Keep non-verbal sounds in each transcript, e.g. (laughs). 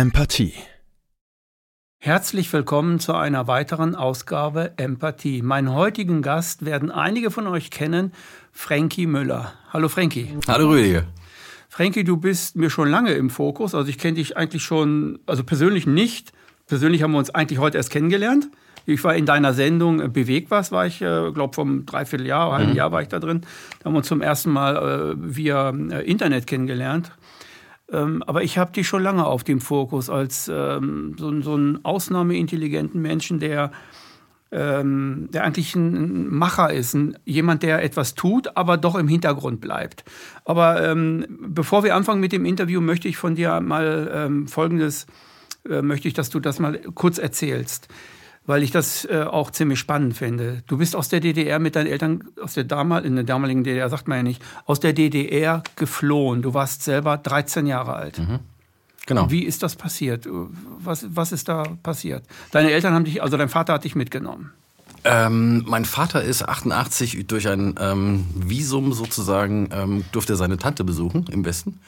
Empathie. Herzlich willkommen zu einer weiteren Ausgabe Empathie. Meinen heutigen Gast werden einige von euch kennen, Frankie Müller. Hallo Frankie. Hallo Rüdiger. Frankie, du bist mir schon lange im Fokus. Also ich kenne dich eigentlich schon, also persönlich nicht. Persönlich haben wir uns eigentlich heute erst kennengelernt. Ich war in deiner Sendung äh, Beweg was, war ich, äh, glaube vom Dreivierteljahr, halben mhm. Jahr war ich da drin. Da haben wir uns zum ersten Mal äh, via äh, Internet kennengelernt. Ähm, aber ich habe dich schon lange auf dem Fokus als ähm, so, so einen ausnahmeintelligenten Menschen, der, ähm, der eigentlich ein Macher ist, ein, jemand, der etwas tut, aber doch im Hintergrund bleibt. Aber ähm, bevor wir anfangen mit dem Interview, möchte ich von dir mal ähm, Folgendes, äh, möchte ich, dass du das mal kurz erzählst weil ich das äh, auch ziemlich spannend finde. Du bist aus der DDR mit deinen Eltern, aus der, damal, in der damaligen DDR, sagt man ja nicht, aus der DDR geflohen. Du warst selber 13 Jahre alt. Mhm. Genau. Wie ist das passiert? Was, was ist da passiert? Deine Eltern haben dich, also dein Vater hat dich mitgenommen. Ähm, mein Vater ist 88 durch ein ähm, Visum sozusagen, ähm, durfte seine Tante besuchen im Westen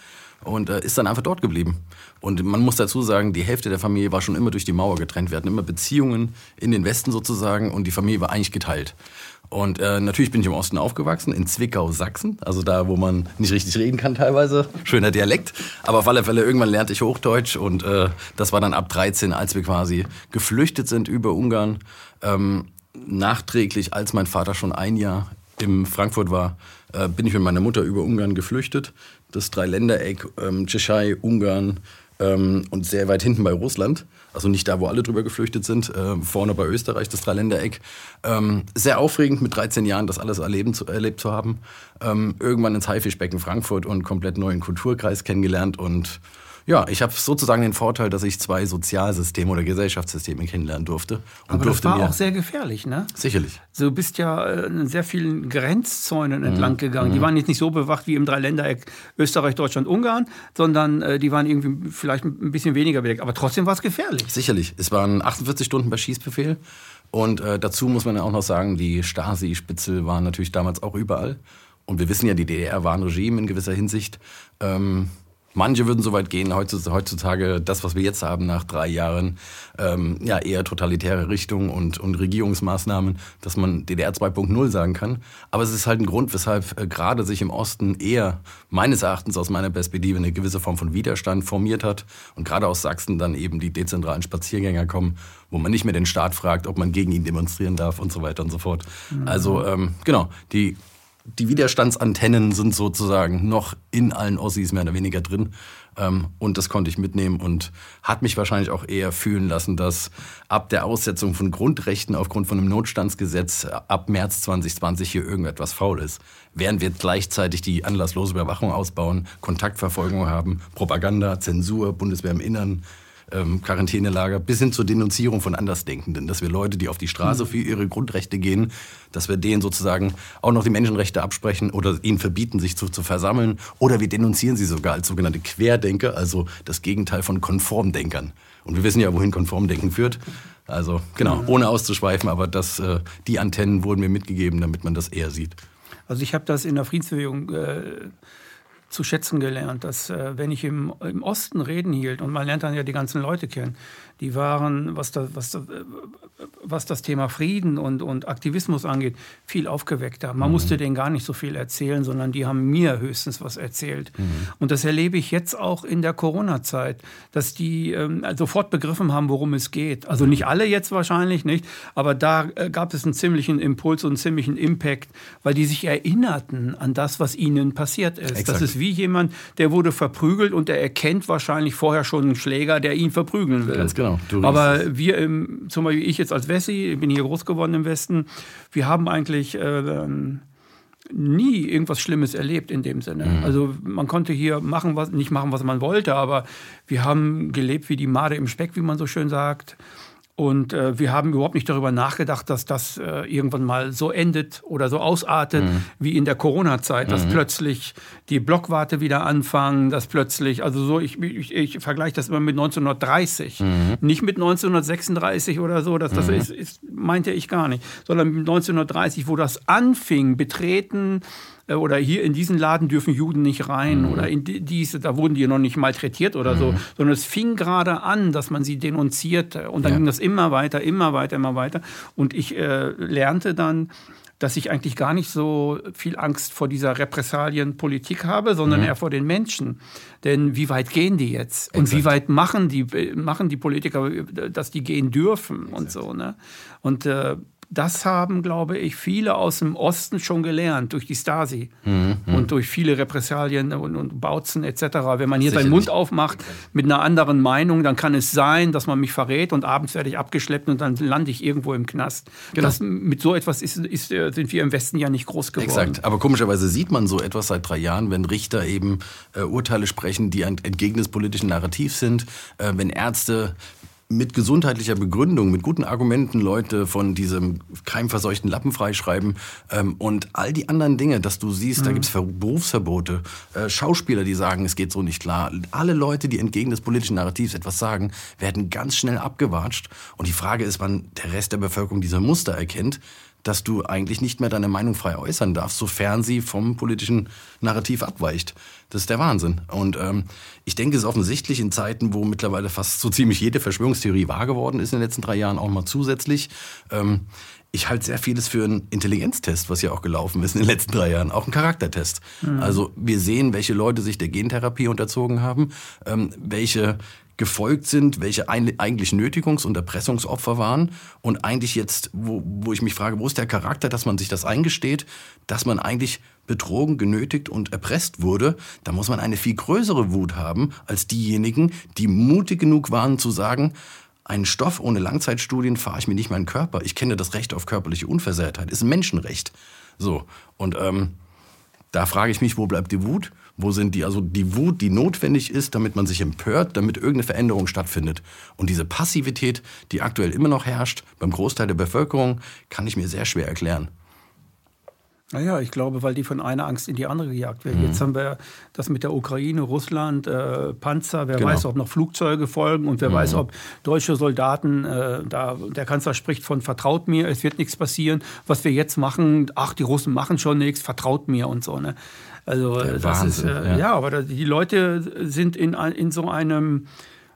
und äh, ist dann einfach dort geblieben. Und man muss dazu sagen, die Hälfte der Familie war schon immer durch die Mauer getrennt. Wir hatten immer Beziehungen in den Westen sozusagen und die Familie war eigentlich geteilt. Und äh, natürlich bin ich im Osten aufgewachsen, in Zwickau, Sachsen. Also da, wo man nicht richtig reden kann teilweise. Schöner Dialekt. Aber auf alle Fälle, irgendwann lernte ich Hochdeutsch. Und äh, das war dann ab 13, als wir quasi geflüchtet sind über Ungarn. Ähm, nachträglich, als mein Vater schon ein Jahr in Frankfurt war, äh, bin ich mit meiner Mutter über Ungarn geflüchtet das Dreiländereck, ähm, Tschechei, Ungarn ähm, und sehr weit hinten bei Russland. Also nicht da, wo alle drüber geflüchtet sind, äh, vorne bei Österreich, das Dreiländereck. Ähm, sehr aufregend, mit 13 Jahren das alles erleben zu, erlebt zu haben. Ähm, irgendwann ins Haifischbecken Frankfurt und komplett neuen Kulturkreis kennengelernt und ja, ich habe sozusagen den Vorteil, dass ich zwei Sozialsysteme oder Gesellschaftssysteme kennenlernen durfte. Und Aber durfte das war auch sehr gefährlich, ne? Sicherlich. So, du bist ja äh, in sehr vielen Grenzzäunen mhm. entlang gegangen. Mhm. Die waren jetzt nicht so bewacht wie im Dreiländereck Österreich, Deutschland, Ungarn, sondern äh, die waren irgendwie vielleicht ein bisschen weniger bedeckt. Aber trotzdem war es gefährlich. Sicherlich. Es waren 48 Stunden bei Schießbefehl. Und äh, dazu muss man ja auch noch sagen, die Stasi-Spitzel waren natürlich damals auch überall. Und wir wissen ja, die DDR war ein Regime in gewisser Hinsicht. Ähm, Manche würden so weit gehen, heutzutage das, was wir jetzt haben nach drei Jahren, ähm, ja eher totalitäre Richtung und, und Regierungsmaßnahmen, dass man DDR 2.0 sagen kann. Aber es ist halt ein Grund, weshalb äh, gerade sich im Osten eher meines Erachtens aus meiner Perspektive eine gewisse Form von Widerstand formiert hat und gerade aus Sachsen dann eben die dezentralen Spaziergänger kommen, wo man nicht mehr den Staat fragt, ob man gegen ihn demonstrieren darf und so weiter und so fort. Mhm. Also ähm, genau, die die Widerstandsantennen sind sozusagen noch in allen Ossis mehr oder weniger drin. Ähm, und das konnte ich mitnehmen und hat mich wahrscheinlich auch eher fühlen lassen, dass ab der Aussetzung von Grundrechten aufgrund von einem Notstandsgesetz ab März 2020 hier irgendetwas faul ist. Während wir gleichzeitig die anlasslose Überwachung ausbauen, Kontaktverfolgung haben, Propaganda, Zensur, Bundeswehr im Innern, ähm, Quarantänelager bis hin zur Denunzierung von Andersdenkenden, dass wir Leute, die auf die Straße für ihre Grundrechte gehen, dass wir denen sozusagen auch noch die Menschenrechte absprechen oder ihnen verbieten, sich zu, zu versammeln oder wir denunzieren sie sogar als sogenannte Querdenker, also das Gegenteil von Konformdenkern. Und wir wissen ja, wohin Konformdenken führt. Also genau, ohne auszuschweifen, aber das, äh, die Antennen wurden mir mitgegeben, damit man das eher sieht. Also ich habe das in der Friedensbewegung äh, zu schätzen gelernt, dass äh, wenn ich im, im Osten Reden hielt und man lernt dann ja die ganzen Leute kennen, die waren, was das, was was das Thema Frieden und, und Aktivismus angeht, viel aufgeweckter. Man mhm. musste denen gar nicht so viel erzählen, sondern die haben mir höchstens was erzählt. Mhm. Und das erlebe ich jetzt auch in der Corona-Zeit, dass die ähm, sofort begriffen haben, worum es geht. Also nicht alle jetzt wahrscheinlich nicht, aber da äh, gab es einen ziemlichen Impuls und einen ziemlichen Impact, weil die sich erinnerten an das, was ihnen passiert ist. Exakt. Das ist wie jemand, der wurde verprügelt und der erkennt wahrscheinlich vorher schon einen Schläger, der ihn verprügeln will. Ganz genau. Genau. Aber wir, im, zum Beispiel ich jetzt als Wessi, ich bin hier groß geworden im Westen, wir haben eigentlich äh, nie irgendwas Schlimmes erlebt in dem Sinne. Mhm. Also man konnte hier machen, was, nicht machen, was man wollte, aber wir haben gelebt wie die Made im Speck, wie man so schön sagt. Und äh, wir haben überhaupt nicht darüber nachgedacht, dass das äh, irgendwann mal so endet oder so ausartet mhm. wie in der Corona-Zeit, dass mhm. plötzlich die Blockwarte wieder anfangen, dass plötzlich, also so, ich, ich, ich vergleiche das immer mit 1930, mhm. nicht mit 1936 oder so, das, das mhm. ist, ist, meinte ich gar nicht, sondern mit 1930, wo das anfing, betreten oder hier in diesen Laden dürfen Juden nicht rein mhm. oder in diese, da wurden die noch nicht malträtiert oder mhm. so, sondern es fing gerade an, dass man sie denunzierte und dann ja. ging das immer weiter, immer weiter, immer weiter und ich äh, lernte dann, dass ich eigentlich gar nicht so viel Angst vor dieser Repressalienpolitik habe, sondern mhm. eher vor den Menschen. Denn wie weit gehen die jetzt? Exakt. Und wie weit machen die, machen die Politiker, dass die gehen dürfen Exakt. und so. Ne? Und äh, das haben, glaube ich, viele aus dem Osten schon gelernt durch die Stasi mhm, mhm. und durch viele Repressalien und, und Bautzen etc. Wenn man hier seinen Mund aufmacht mit einer anderen Meinung, dann kann es sein, dass man mich verrät und abends werde ich abgeschleppt und dann lande ich irgendwo im Knast. Genau. Das, mit so etwas ist, ist, äh, sind wir im Westen ja nicht groß geworden. Exakt. Aber komischerweise sieht man so etwas seit drei Jahren, wenn Richter eben äh, Urteile sprechen, die entgegen des politischen Narrativs sind, äh, wenn Ärzte mit gesundheitlicher Begründung, mit guten Argumenten Leute von diesem keimverseuchten Lappen freischreiben ähm, und all die anderen Dinge, dass du siehst, mhm. da gibt's Berufsverbote, äh, Schauspieler, die sagen, es geht so nicht klar. Alle Leute, die entgegen des politischen Narrativs etwas sagen, werden ganz schnell abgewatscht. Und die Frage ist, wann der Rest der Bevölkerung diese Muster erkennt, dass du eigentlich nicht mehr deine Meinung frei äußern darfst, sofern sie vom politischen Narrativ abweicht. Das ist der Wahnsinn. Und ähm, ich denke, es ist offensichtlich in Zeiten, wo mittlerweile fast so ziemlich jede Verschwörungstheorie wahr geworden ist in den letzten drei Jahren, auch mal zusätzlich. Ähm, ich halte sehr vieles für einen Intelligenztest, was ja auch gelaufen ist in den letzten drei Jahren, auch ein Charaktertest. Mhm. Also wir sehen, welche Leute sich der Gentherapie unterzogen haben, ähm, welche gefolgt sind, welche eigentlich Nötigungs- und Erpressungsopfer waren und eigentlich jetzt, wo, wo ich mich frage, wo ist der Charakter, dass man sich das eingesteht, dass man eigentlich betrogen, genötigt und erpresst wurde, da muss man eine viel größere Wut haben als diejenigen, die mutig genug waren zu sagen, einen Stoff ohne Langzeitstudien fahre ich mir nicht meinen Körper. Ich kenne das Recht auf körperliche Unversehrtheit, ist ein Menschenrecht. So und ähm, da frage ich mich, wo bleibt die Wut? Wo sind die, also die Wut, die notwendig ist, damit man sich empört, damit irgendeine Veränderung stattfindet. Und diese Passivität, die aktuell immer noch herrscht beim Großteil der Bevölkerung, kann ich mir sehr schwer erklären. Naja, ich glaube, weil die von einer Angst in die andere gejagt werden. Mhm. Jetzt haben wir das mit der Ukraine, Russland, äh, Panzer, wer genau. weiß, ob noch Flugzeuge folgen und wer mhm. weiß, ob deutsche Soldaten, äh, da der Kanzler spricht von vertraut mir, es wird nichts passieren. Was wir jetzt machen, ach, die Russen machen schon nichts, vertraut mir und so. Ne? Also der das Wahnsinn, ist äh, ja. ja. aber die Leute sind in, in so einem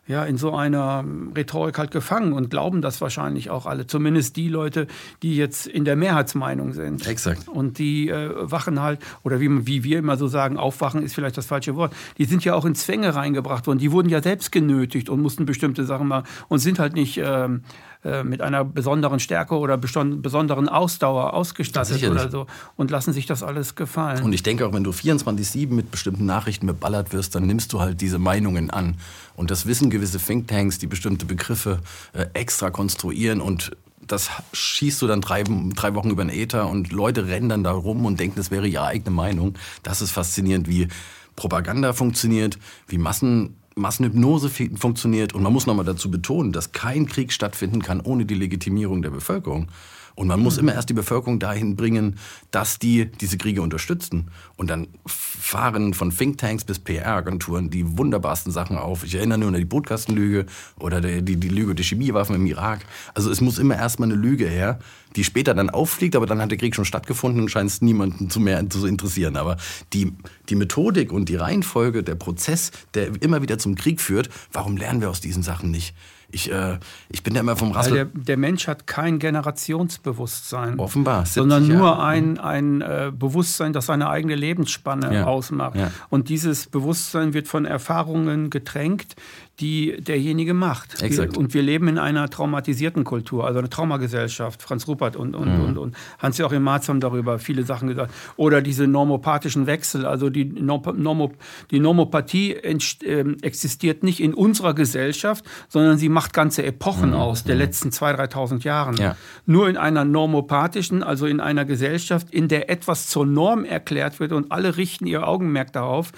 ja, in so einer Rhetorik halt gefangen und glauben das wahrscheinlich auch alle. Zumindest die Leute, die jetzt in der Mehrheitsmeinung sind. Exakt. Und die äh, wachen halt, oder wie, wie wir immer so sagen, aufwachen ist vielleicht das falsche Wort. Die sind ja auch in Zwänge reingebracht worden. Die wurden ja selbst genötigt und mussten bestimmte Sachen machen und sind halt nicht ähm, äh, mit einer besonderen Stärke oder besonderen Ausdauer ausgestattet oder so und lassen sich das alles gefallen. Und ich denke auch, wenn du 24-7 mit bestimmten Nachrichten beballert wirst, dann nimmst du halt diese Meinungen an. Und das wissen gewisse Thinktanks, die bestimmte Begriffe äh, extra konstruieren und das schießt du dann drei, drei Wochen über den Äther und Leute rennen dann da rum und denken, das wäre ihre eigene Meinung. Das ist faszinierend, wie Propaganda funktioniert, wie Massen Massenhypnose funktioniert. Und man muss nochmal dazu betonen, dass kein Krieg stattfinden kann ohne die Legitimierung der Bevölkerung. Und man muss immer erst die Bevölkerung dahin bringen, dass die diese Kriege unterstützen. Und dann fahren von Thinktanks bis PR-Agenturen die wunderbarsten Sachen auf. Ich erinnere nur an die Bootkastenlüge oder die, die, die Lüge der Chemiewaffen im Irak. Also es muss immer erstmal eine Lüge her, die später dann auffliegt, aber dann hat der Krieg schon stattgefunden und scheint es niemanden zu mehr zu interessieren. Aber die, die Methodik und die Reihenfolge, der Prozess, der immer wieder zum Krieg führt, warum lernen wir aus diesen Sachen nicht? Ich, äh, ich bin da immer vom Rassel. Der, der, Mensch hat kein Generationsbewusstsein. Offenbar. Sondern nur Jahre. ein, ein äh, Bewusstsein, das seine eigene Lebensspanne ja. ausmacht. Ja. Und dieses Bewusstsein wird von Erfahrungen getränkt, die derjenige macht. Exakt. Und wir leben in einer traumatisierten Kultur, also eine Traumagesellschaft. Franz Ruppert und, und, mhm. und, und Hans-Joachim Marz haben darüber viele Sachen gesagt. Oder diese normopathischen Wechsel, also die, Normo, die Normopathie äh, existiert nicht in unserer Gesellschaft, sondern sie macht ganze Epochen mhm. aus der mhm. letzten 2.000, 3.000 Jahren. Ja. Nur in einer normopathischen, also in einer Gesellschaft, in der etwas zur Norm erklärt wird und alle richten ihr Augenmerk darauf,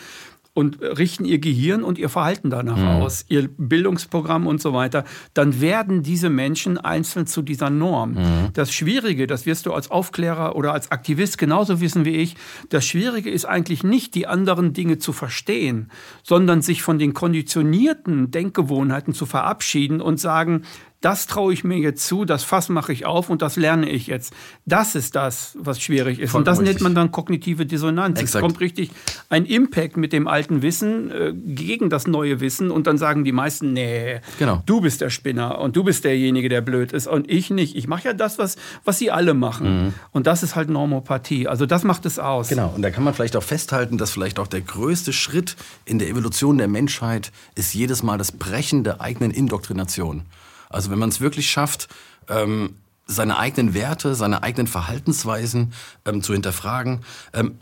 und richten ihr Gehirn und ihr Verhalten danach mhm. aus, ihr Bildungsprogramm und so weiter, dann werden diese Menschen einzeln zu dieser Norm. Mhm. Das Schwierige, das wirst du als Aufklärer oder als Aktivist genauso wissen wie ich, das Schwierige ist eigentlich nicht, die anderen Dinge zu verstehen, sondern sich von den konditionierten Denkgewohnheiten zu verabschieden und sagen, das traue ich mir jetzt zu, das Fass mache ich auf und das lerne ich jetzt. Das ist das, was schwierig ist. Vollkommen und das nennt richtig. man dann kognitive Dissonanz. Exakt. Es kommt richtig ein Impact mit dem alten Wissen äh, gegen das neue Wissen und dann sagen die meisten, nee, Genau. du bist der Spinner und du bist derjenige, der blöd ist und ich nicht. Ich mache ja das, was, was sie alle machen. Und das ist halt Normopathie. Also das macht es aus. Genau, und da kann man vielleicht auch festhalten, dass vielleicht auch der größte Schritt in der Evolution der Menschheit ist jedes Mal das Brechen der eigenen Indoktrination. Also wenn man es wirklich schafft, ähm, seine eigenen Werte, seine eigenen Verhaltensweisen ähm, zu hinterfragen, ähm,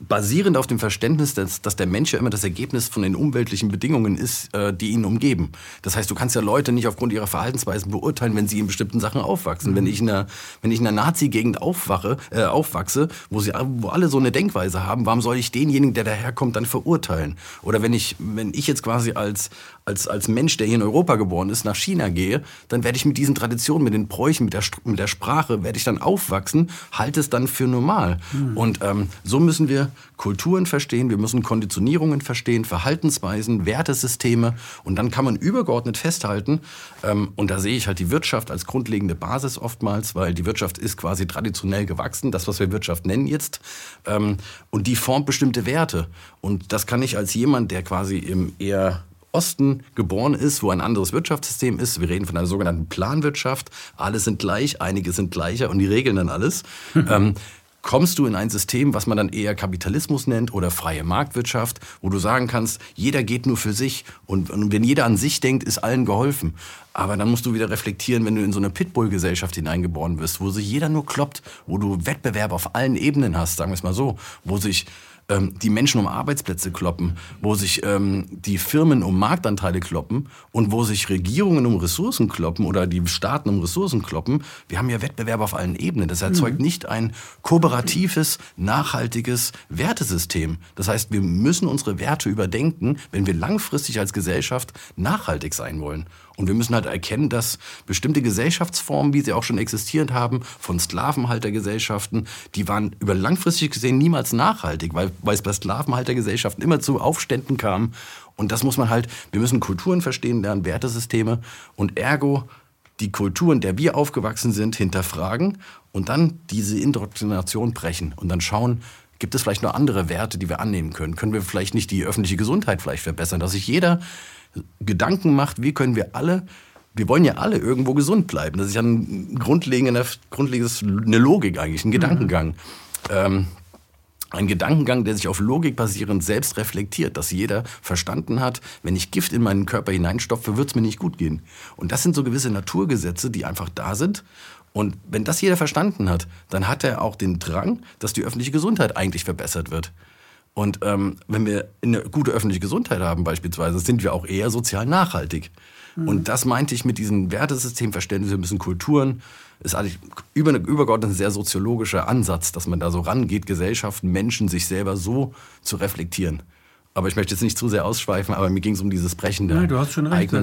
basierend auf dem Verständnis, dass, dass der Mensch ja immer das Ergebnis von den umweltlichen Bedingungen ist, äh, die ihn umgeben. Das heißt, du kannst ja Leute nicht aufgrund ihrer Verhaltensweisen beurteilen, wenn sie in bestimmten Sachen aufwachsen. Wenn ich in einer, wenn ich in einer Nazi-Gegend aufwache, äh, aufwachse, wo, sie, wo alle so eine Denkweise haben, warum soll ich denjenigen, der daherkommt, dann verurteilen? Oder wenn ich, wenn ich jetzt quasi als, als, als Mensch, der hier in Europa geboren ist, nach China gehe, dann werde ich mit diesen Traditionen, mit den Bräuchen, mit der, mit der Sprache, werde ich dann aufwachsen, halte es dann für normal. Und ähm, so müssen wir Kulturen verstehen, wir müssen Konditionierungen verstehen, Verhaltensweisen, Wertesysteme und dann kann man übergeordnet festhalten, ähm, und da sehe ich halt die Wirtschaft als grundlegende Basis oftmals, weil die Wirtschaft ist quasi traditionell gewachsen, das, was wir Wirtschaft nennen jetzt, ähm, und die formt bestimmte Werte. Und das kann ich als jemand, der quasi im eher Osten geboren ist, wo ein anderes Wirtschaftssystem ist. Wir reden von einer sogenannten Planwirtschaft. Alle sind gleich, einige sind gleicher und die regeln dann alles. (laughs) ähm, kommst du in ein System, was man dann eher Kapitalismus nennt oder freie Marktwirtschaft, wo du sagen kannst, jeder geht nur für sich und, und wenn jeder an sich denkt, ist allen geholfen. Aber dann musst du wieder reflektieren, wenn du in so eine Pitbull-Gesellschaft hineingeboren wirst, wo sich jeder nur kloppt, wo du Wettbewerb auf allen Ebenen hast, sagen wir es mal so, wo sich ähm, die Menschen um Arbeitsplätze kloppen, wo sich ähm, die Firmen um Marktanteile kloppen und wo sich Regierungen um Ressourcen kloppen oder die Staaten um Ressourcen kloppen. Wir haben ja Wettbewerb auf allen Ebenen. Das erzeugt nicht ein kooperatives, nachhaltiges Wertesystem. Das heißt, wir müssen unsere Werte überdenken, wenn wir langfristig als Gesellschaft nachhaltig sein wollen. Und wir müssen halt erkennen, dass bestimmte Gesellschaftsformen, wie sie auch schon existiert haben, von Sklavenhaltergesellschaften, die waren über langfristig gesehen niemals nachhaltig, weil, weil es bei Sklavenhaltergesellschaften immer zu Aufständen kam. Und das muss man halt, wir müssen Kulturen verstehen lernen, Wertesysteme und ergo die Kultur, in der wir aufgewachsen sind, hinterfragen und dann diese Indoktrination brechen und dann schauen, gibt es vielleicht noch andere Werte, die wir annehmen können? Können wir vielleicht nicht die öffentliche Gesundheit vielleicht verbessern, dass sich jeder Gedanken macht, wie können wir alle, wir wollen ja alle irgendwo gesund bleiben. Das ist ja ein grundlegender, grundlegendes, eine Logik eigentlich, ein Gedankengang. Ähm, ein Gedankengang, der sich auf Logik basierend selbst reflektiert, dass jeder verstanden hat, wenn ich Gift in meinen Körper hineinstopfe, wird es mir nicht gut gehen. Und das sind so gewisse Naturgesetze, die einfach da sind. Und wenn das jeder verstanden hat, dann hat er auch den Drang, dass die öffentliche Gesundheit eigentlich verbessert wird. Und ähm, wenn wir eine gute öffentliche Gesundheit haben beispielsweise, sind wir auch eher sozial nachhaltig. Und das meinte ich mit diesem Wertesystemverständnis, wir müssen Kulturen, ist eigentlich über, übergeordnet ein sehr soziologischer Ansatz, dass man da so rangeht, Gesellschaften, Menschen, sich selber so zu reflektieren. Aber ich möchte jetzt nicht zu sehr ausschweifen, aber mir ging es um dieses Brechen der Nein, du hast schon recht.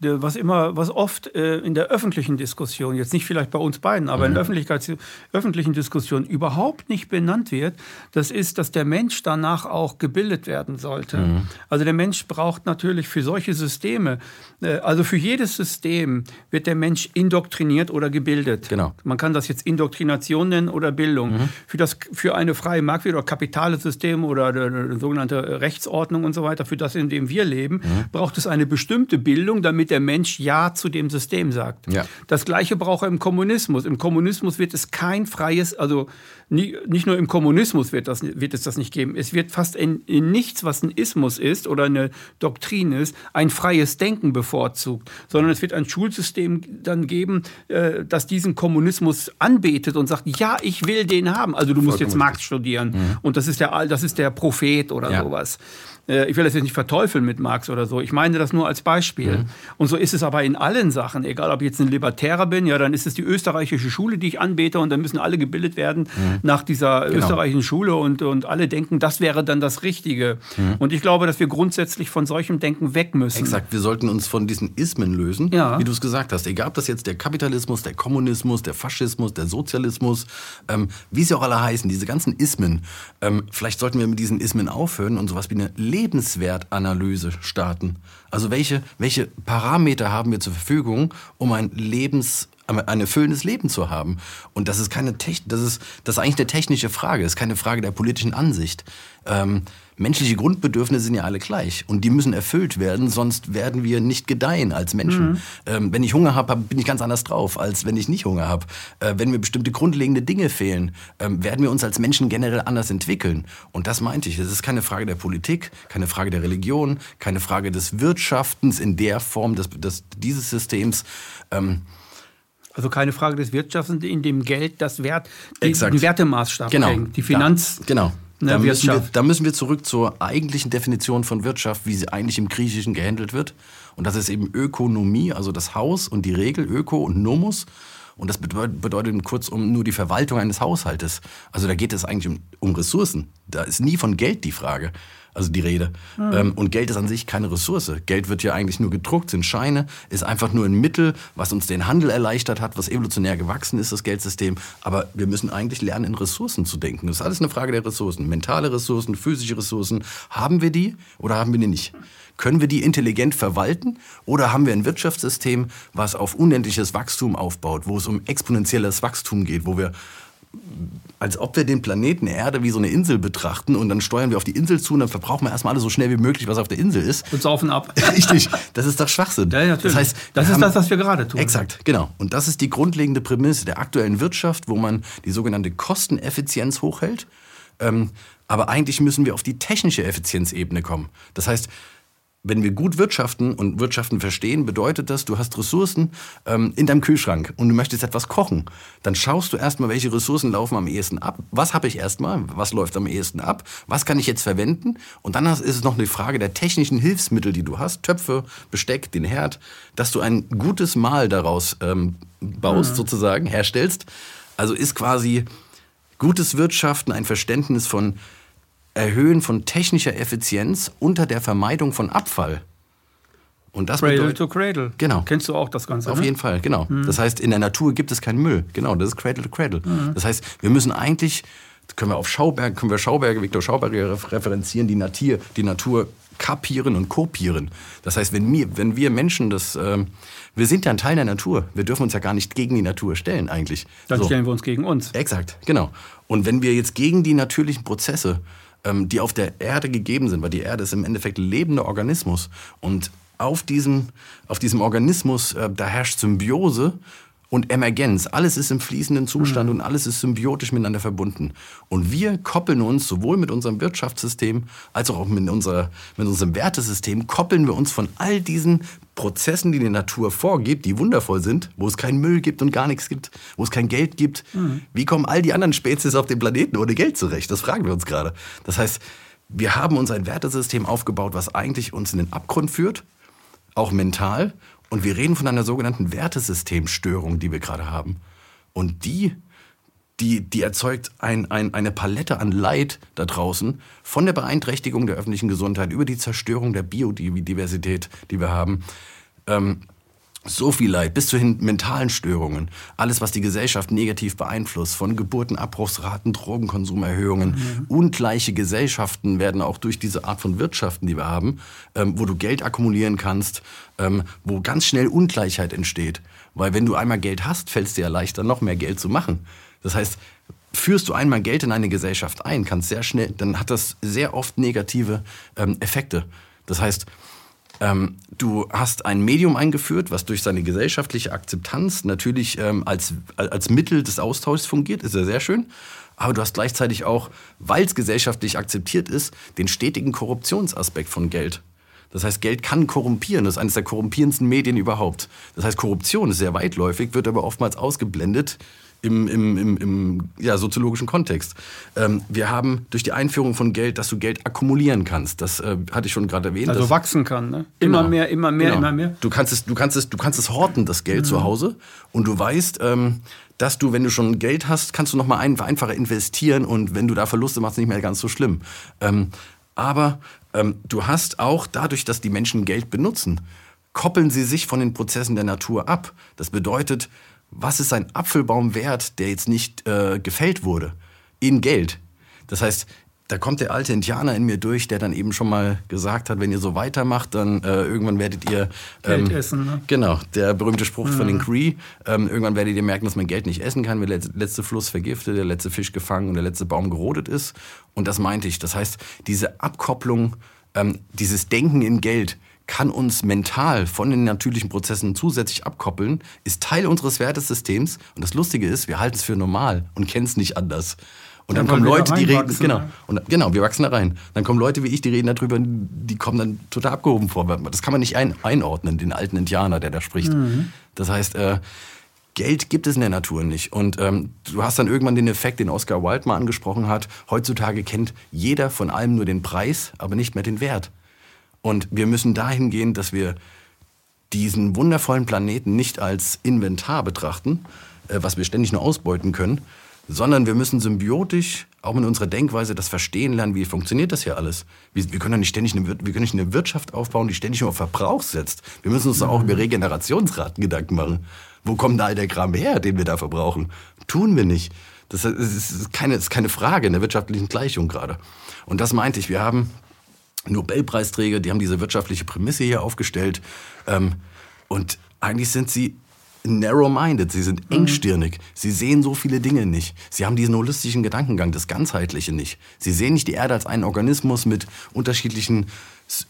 Der- Was immer, was oft äh, in der öffentlichen Diskussion, jetzt nicht vielleicht bei uns beiden, aber in der Öffentlichkeits öffentlichen Diskussion überhaupt nicht benannt wird, das ist, dass der Mensch danach auch gebildet werden sollte. Also der Mensch braucht natürlich für solche Systeme, äh, also für jedes System wird der Mensch indoktriniert oder gebildet. Genau. Man kann das jetzt Indoktrination nennen oder Bildung. Für, das, für eine freie Marktwirtschaft oder kapitales System oder eine, eine sogenannte Rechtsordnung und so weiter, für das, in dem wir leben, braucht es eine bestimmte Bildung, damit der Mensch Ja zu dem System sagt. Ja. Das Gleiche braucht er im Kommunismus. Im Kommunismus wird es kein freies, also nie, nicht nur im Kommunismus wird, das, wird es das nicht geben. Es wird fast in, in nichts, was ein Ismus ist oder eine Doktrin ist, ein freies Denken bevorzugt, sondern es wird ein Schulsystem dann geben, äh, das diesen Kommunismus anbetet und sagt, ja, ich will den haben. Also du musst Vollkommen jetzt Marx studieren und das ist der, das ist der Prophet oder Ja. sowas. Äh, Ich will das jetzt nicht verteufeln mit Marx oder so. Ich meine das nur als Beispiel. Und so ist es aber in allen Sachen. Egal, ob ich jetzt ein Libertärer bin, ja, dann ist es die österreichische Schule, die ich anbete und dann müssen alle gebildet werden nach dieser österreichischen Schule und, und alle denken, das wäre dann das Richtige. Und ich glaube, dass wir grundsätzlich von solchem Denken weg müssen. Exakt, wir sollten uns von diesen Ismen lösen, Ja. wie du es gesagt hast. Egal, ob das jetzt der Kapitalismus, der Kommunismus, der Faschismus, der Sozialismus, ähm, wie sie auch alle heißen, diese ganzen Ismen. Ähm, vielleicht sollten wir mit diesen Ismen aufhören und sowas wie eine Lebenswertanalyse starten. Also welche, welche Parameter haben wir zur Verfügung, um ein Lebens ein erfüllendes Leben zu haben. Und das ist keine Techn das ist das ist eigentlich eine technische Frage, das ist keine Frage der politischen Ansicht. Ähm, menschliche Grundbedürfnisse sind ja alle gleich und die müssen erfüllt werden, sonst werden wir nicht gedeihen als Menschen. Mhm. Ähm, wenn ich Hunger habe, bin ich ganz anders drauf, als wenn ich nicht Hunger habe. Äh, wenn mir bestimmte grundlegende Dinge fehlen, ähm, werden wir uns als Menschen generell anders entwickeln. Und das meinte ich. Es ist keine Frage der Politik, keine Frage der Religion, keine Frage des Wirtschaftens in der Form des, des dieses Systems. Ähm, also keine Frage des Wirtschaftens, in dem Geld das Wert, den, den Wertemaßstab genau. hängt. Die Finanz. Ja, genau. Da müssen, wir, da müssen wir zurück zur eigentlichen Definition von Wirtschaft, wie sie eigentlich im Griechischen gehandelt wird. Und das ist eben Ökonomie, also das Haus und die Regel, Öko und Nomos. Und das bedeutet kurzum nur die Verwaltung eines Haushaltes. Also da geht es eigentlich um, um Ressourcen. Da ist nie von Geld die Frage also die Rede. Mhm. und Geld ist an sich keine Ressource. Geld wird ja eigentlich nur gedruckt, sind Scheine, ist einfach nur ein Mittel, was uns den Handel erleichtert hat, was evolutionär gewachsen ist, das Geldsystem. Aber wir müssen eigentlich lernen, in Ressourcen zu denken. Das ist alles eine Frage der Ressourcen. Mentale Ressourcen, physische Ressourcen. Haben wir die oder haben wir die nicht? Können wir die intelligent verwalten oder haben wir ein Wirtschaftssystem, was auf unendliches Wachstum aufbaut, wo es um exponentielles Wachstum geht, wo wir als ob wir den Planeten Erde wie so eine Insel betrachten und dann steuern wir auf die Insel zu und dann verbrauchen wir erstmal alles so schnell wie möglich, was auf der Insel ist. Und saufen ab. (laughs) Richtig. Das ist doch Schwachsinn. Ja, natürlich. Das heißt, das ist das, was wir gerade tun. Exakt, genau. Und das ist die grundlegende Prämisse der aktuellen Wirtschaft, wo man die sogenannte Kosteneffizienz hochhält. Ähm, aber eigentlich müssen wir auf die technische Effizienzebene kommen. Das heißt, wenn wir gut wirtschaften und Wirtschaften verstehen, bedeutet das, du hast Ressourcen ähm, in deinem Kühlschrank und du möchtest etwas kochen. Dann schaust du erstmal, welche Ressourcen laufen am ehesten ab. Was habe ich erstmal? Was läuft am ehesten ab? Was kann ich jetzt verwenden? Und dann ist es noch eine Frage der technischen Hilfsmittel, die du hast. Töpfe, Besteck, den Herd, dass du ein gutes Mahl daraus ähm, baust, mhm. sozusagen, herstellst. Also ist quasi gutes Wirtschaften ein Verständnis von Erhöhen von technischer Effizienz unter der Vermeidung von Abfall. Und das Cradle bedeutet, to Cradle. Genau. Kennst du auch das Ganze? Auf ne? jeden Fall, genau. Mhm. Das heißt, in der Natur gibt es keinen Müll. Genau, das ist Cradle to Cradle. Mhm. Das heißt, wir müssen eigentlich, können wir auf Schauberg, können wir Schauberger, Viktor Schauberger referenzieren, die Natur, die Natur kapieren und kopieren. Das heißt, wenn wir, wenn wir Menschen das, äh, wir sind ja ein Teil der Natur. Wir dürfen uns ja gar nicht gegen die Natur stellen eigentlich. Dann so. stellen wir uns gegen uns. Exakt, genau. Und wenn wir jetzt gegen die natürlichen Prozesse ähm, die auf der Erde gegeben sind, weil die Erde ist im Endeffekt lebender Organismus. Und auf diesem, auf diesem Organismus, äh, da herrscht Symbiose und Emergenz. Alles ist im fließenden Zustand mhm. und alles ist symbiotisch miteinander verbunden. Und wir koppeln uns sowohl mit unserem Wirtschaftssystem als auch mit, unserer, mit unserem Wertesystem, koppeln wir uns von all diesen Prozessen, die die Natur vorgibt, die wundervoll sind, wo es keinen Müll gibt und gar nichts gibt, wo es kein Geld gibt. Mhm. Wie kommen all die anderen Spezies auf dem Planeten ohne Geld zurecht? Das fragen wir uns gerade. Das heißt, wir haben uns ein Wertesystem aufgebaut, was eigentlich uns in den Abgrund führt, auch mental und wir reden von einer sogenannten Wertesystemstörung, die wir gerade haben. Und die, die, die erzeugt ein, ein, eine Palette an Leid da draußen, von der Beeinträchtigung der öffentlichen Gesundheit über die Zerstörung der Biodiversität, die wir haben. Ähm, so viel Leid, bis zu hin mentalen Störungen. Alles, was die Gesellschaft negativ beeinflusst, von Geburtenabbruchsraten, Drogenkonsumerhöhungen. Mhm. Ungleiche Gesellschaften werden auch durch diese Art von Wirtschaften, die wir haben, ähm, wo du Geld akkumulieren kannst, ähm, wo ganz schnell Ungleichheit entsteht. Weil wenn du einmal Geld hast, fällt es dir ja leichter, noch mehr Geld zu machen. Das heißt, führst du einmal Geld in eine Gesellschaft ein, kannst sehr schnell, dann hat das sehr oft negative ähm, Effekte. Das heißt, ähm, du hast ein Medium eingeführt, was durch seine gesellschaftliche Akzeptanz natürlich ähm, als, als Mittel des Austauschs fungiert, ist ja sehr schön. Aber du hast gleichzeitig auch, weil es gesellschaftlich akzeptiert ist, den stetigen Korruptionsaspekt von Geld. Das heißt, Geld kann korrumpieren. Das ist eines der korrumpierendsten Medien überhaupt. Das heißt, Korruption ist sehr weitläufig, wird aber oftmals ausgeblendet im, im, im, im ja, soziologischen Kontext. Ähm, wir haben durch die Einführung von Geld, dass du Geld akkumulieren kannst. Das äh, hatte ich schon gerade erwähnt. Also wachsen kann, ne? Immer genau. mehr, immer mehr, genau. immer mehr. Du kannst es, du kannst es, du kannst es horten, das Geld mhm. zu Hause. Und du weißt, ähm, dass du, wenn du schon Geld hast, kannst du noch mal ein, einfacher investieren und wenn du da Verluste machst, nicht mehr ganz so schlimm. Ähm, aber ähm, du hast auch dadurch, dass die Menschen Geld benutzen, koppeln sie sich von den Prozessen der Natur ab. Das bedeutet, was ist ein Apfelbaum wert, der jetzt nicht äh, gefällt wurde? In Geld. Das heißt, da kommt der alte Indianer in mir durch, der dann eben schon mal gesagt hat, wenn ihr so weitermacht, dann äh, irgendwann werdet ihr Geld essen. Ne? Genau, der berühmte Spruch von den Cree. Ähm, irgendwann werdet ihr merken, dass man Geld nicht essen kann, wenn der letzte Fluss vergiftet, der letzte Fisch gefangen und der letzte Baum gerodet ist. Und das meinte ich. Das heißt, diese Abkopplung, ähm, dieses Denken in Geld kann uns mental von den natürlichen Prozessen zusätzlich abkoppeln, ist Teil unseres Wertesystems. Und das Lustige ist, wir halten es für normal und kennen es nicht anders. Und dann Ja, kommen weil wir Leute, da die reden, genau, und, genau, wir wachsen da rein. Dann kommen Leute wie ich, die reden darüber, die kommen dann total abgehoben vor. Das kann man nicht ein, einordnen, den alten Indianer, der da spricht. Mhm. Das heißt, äh, Geld gibt es in der Natur nicht. Und ähm, du hast dann irgendwann den Effekt, den Oscar Wilde mal angesprochen hat. Heutzutage kennt jeder von allem nur den Preis, aber nicht mehr den Wert. Und wir müssen dahin gehen, dass wir diesen wundervollen Planeten nicht als Inventar betrachten, äh, was wir ständig nur ausbeuten können, sondern wir müssen symbiotisch auch mit unserer Denkweise das verstehen lernen, wie funktioniert das hier alles. Wir, wir können doch nicht ständig eine, Wir- können nicht eine Wirtschaft aufbauen, die ständig nur auf Verbrauch setzt. Wir müssen uns doch auch über Regenerationsraten Gedanken machen. Wo kommt da all der Kram her, den wir da verbrauchen? Tun wir nicht. Das ist- keine, das ist keine Frage in der wirtschaftlichen Gleichung gerade. Und das meinte ich. Wir haben Nobelpreisträger, die haben diese wirtschaftliche Prämisse hier aufgestellt. Ähm, und eigentlich sind sie narrow-minded, sie sind engstirnig. Sie sehen so viele Dinge nicht. Sie haben diesen holistischen Gedankengang, das Ganzheitliche nicht. Sie sehen nicht die Erde als einen Organismus mit unterschiedlichen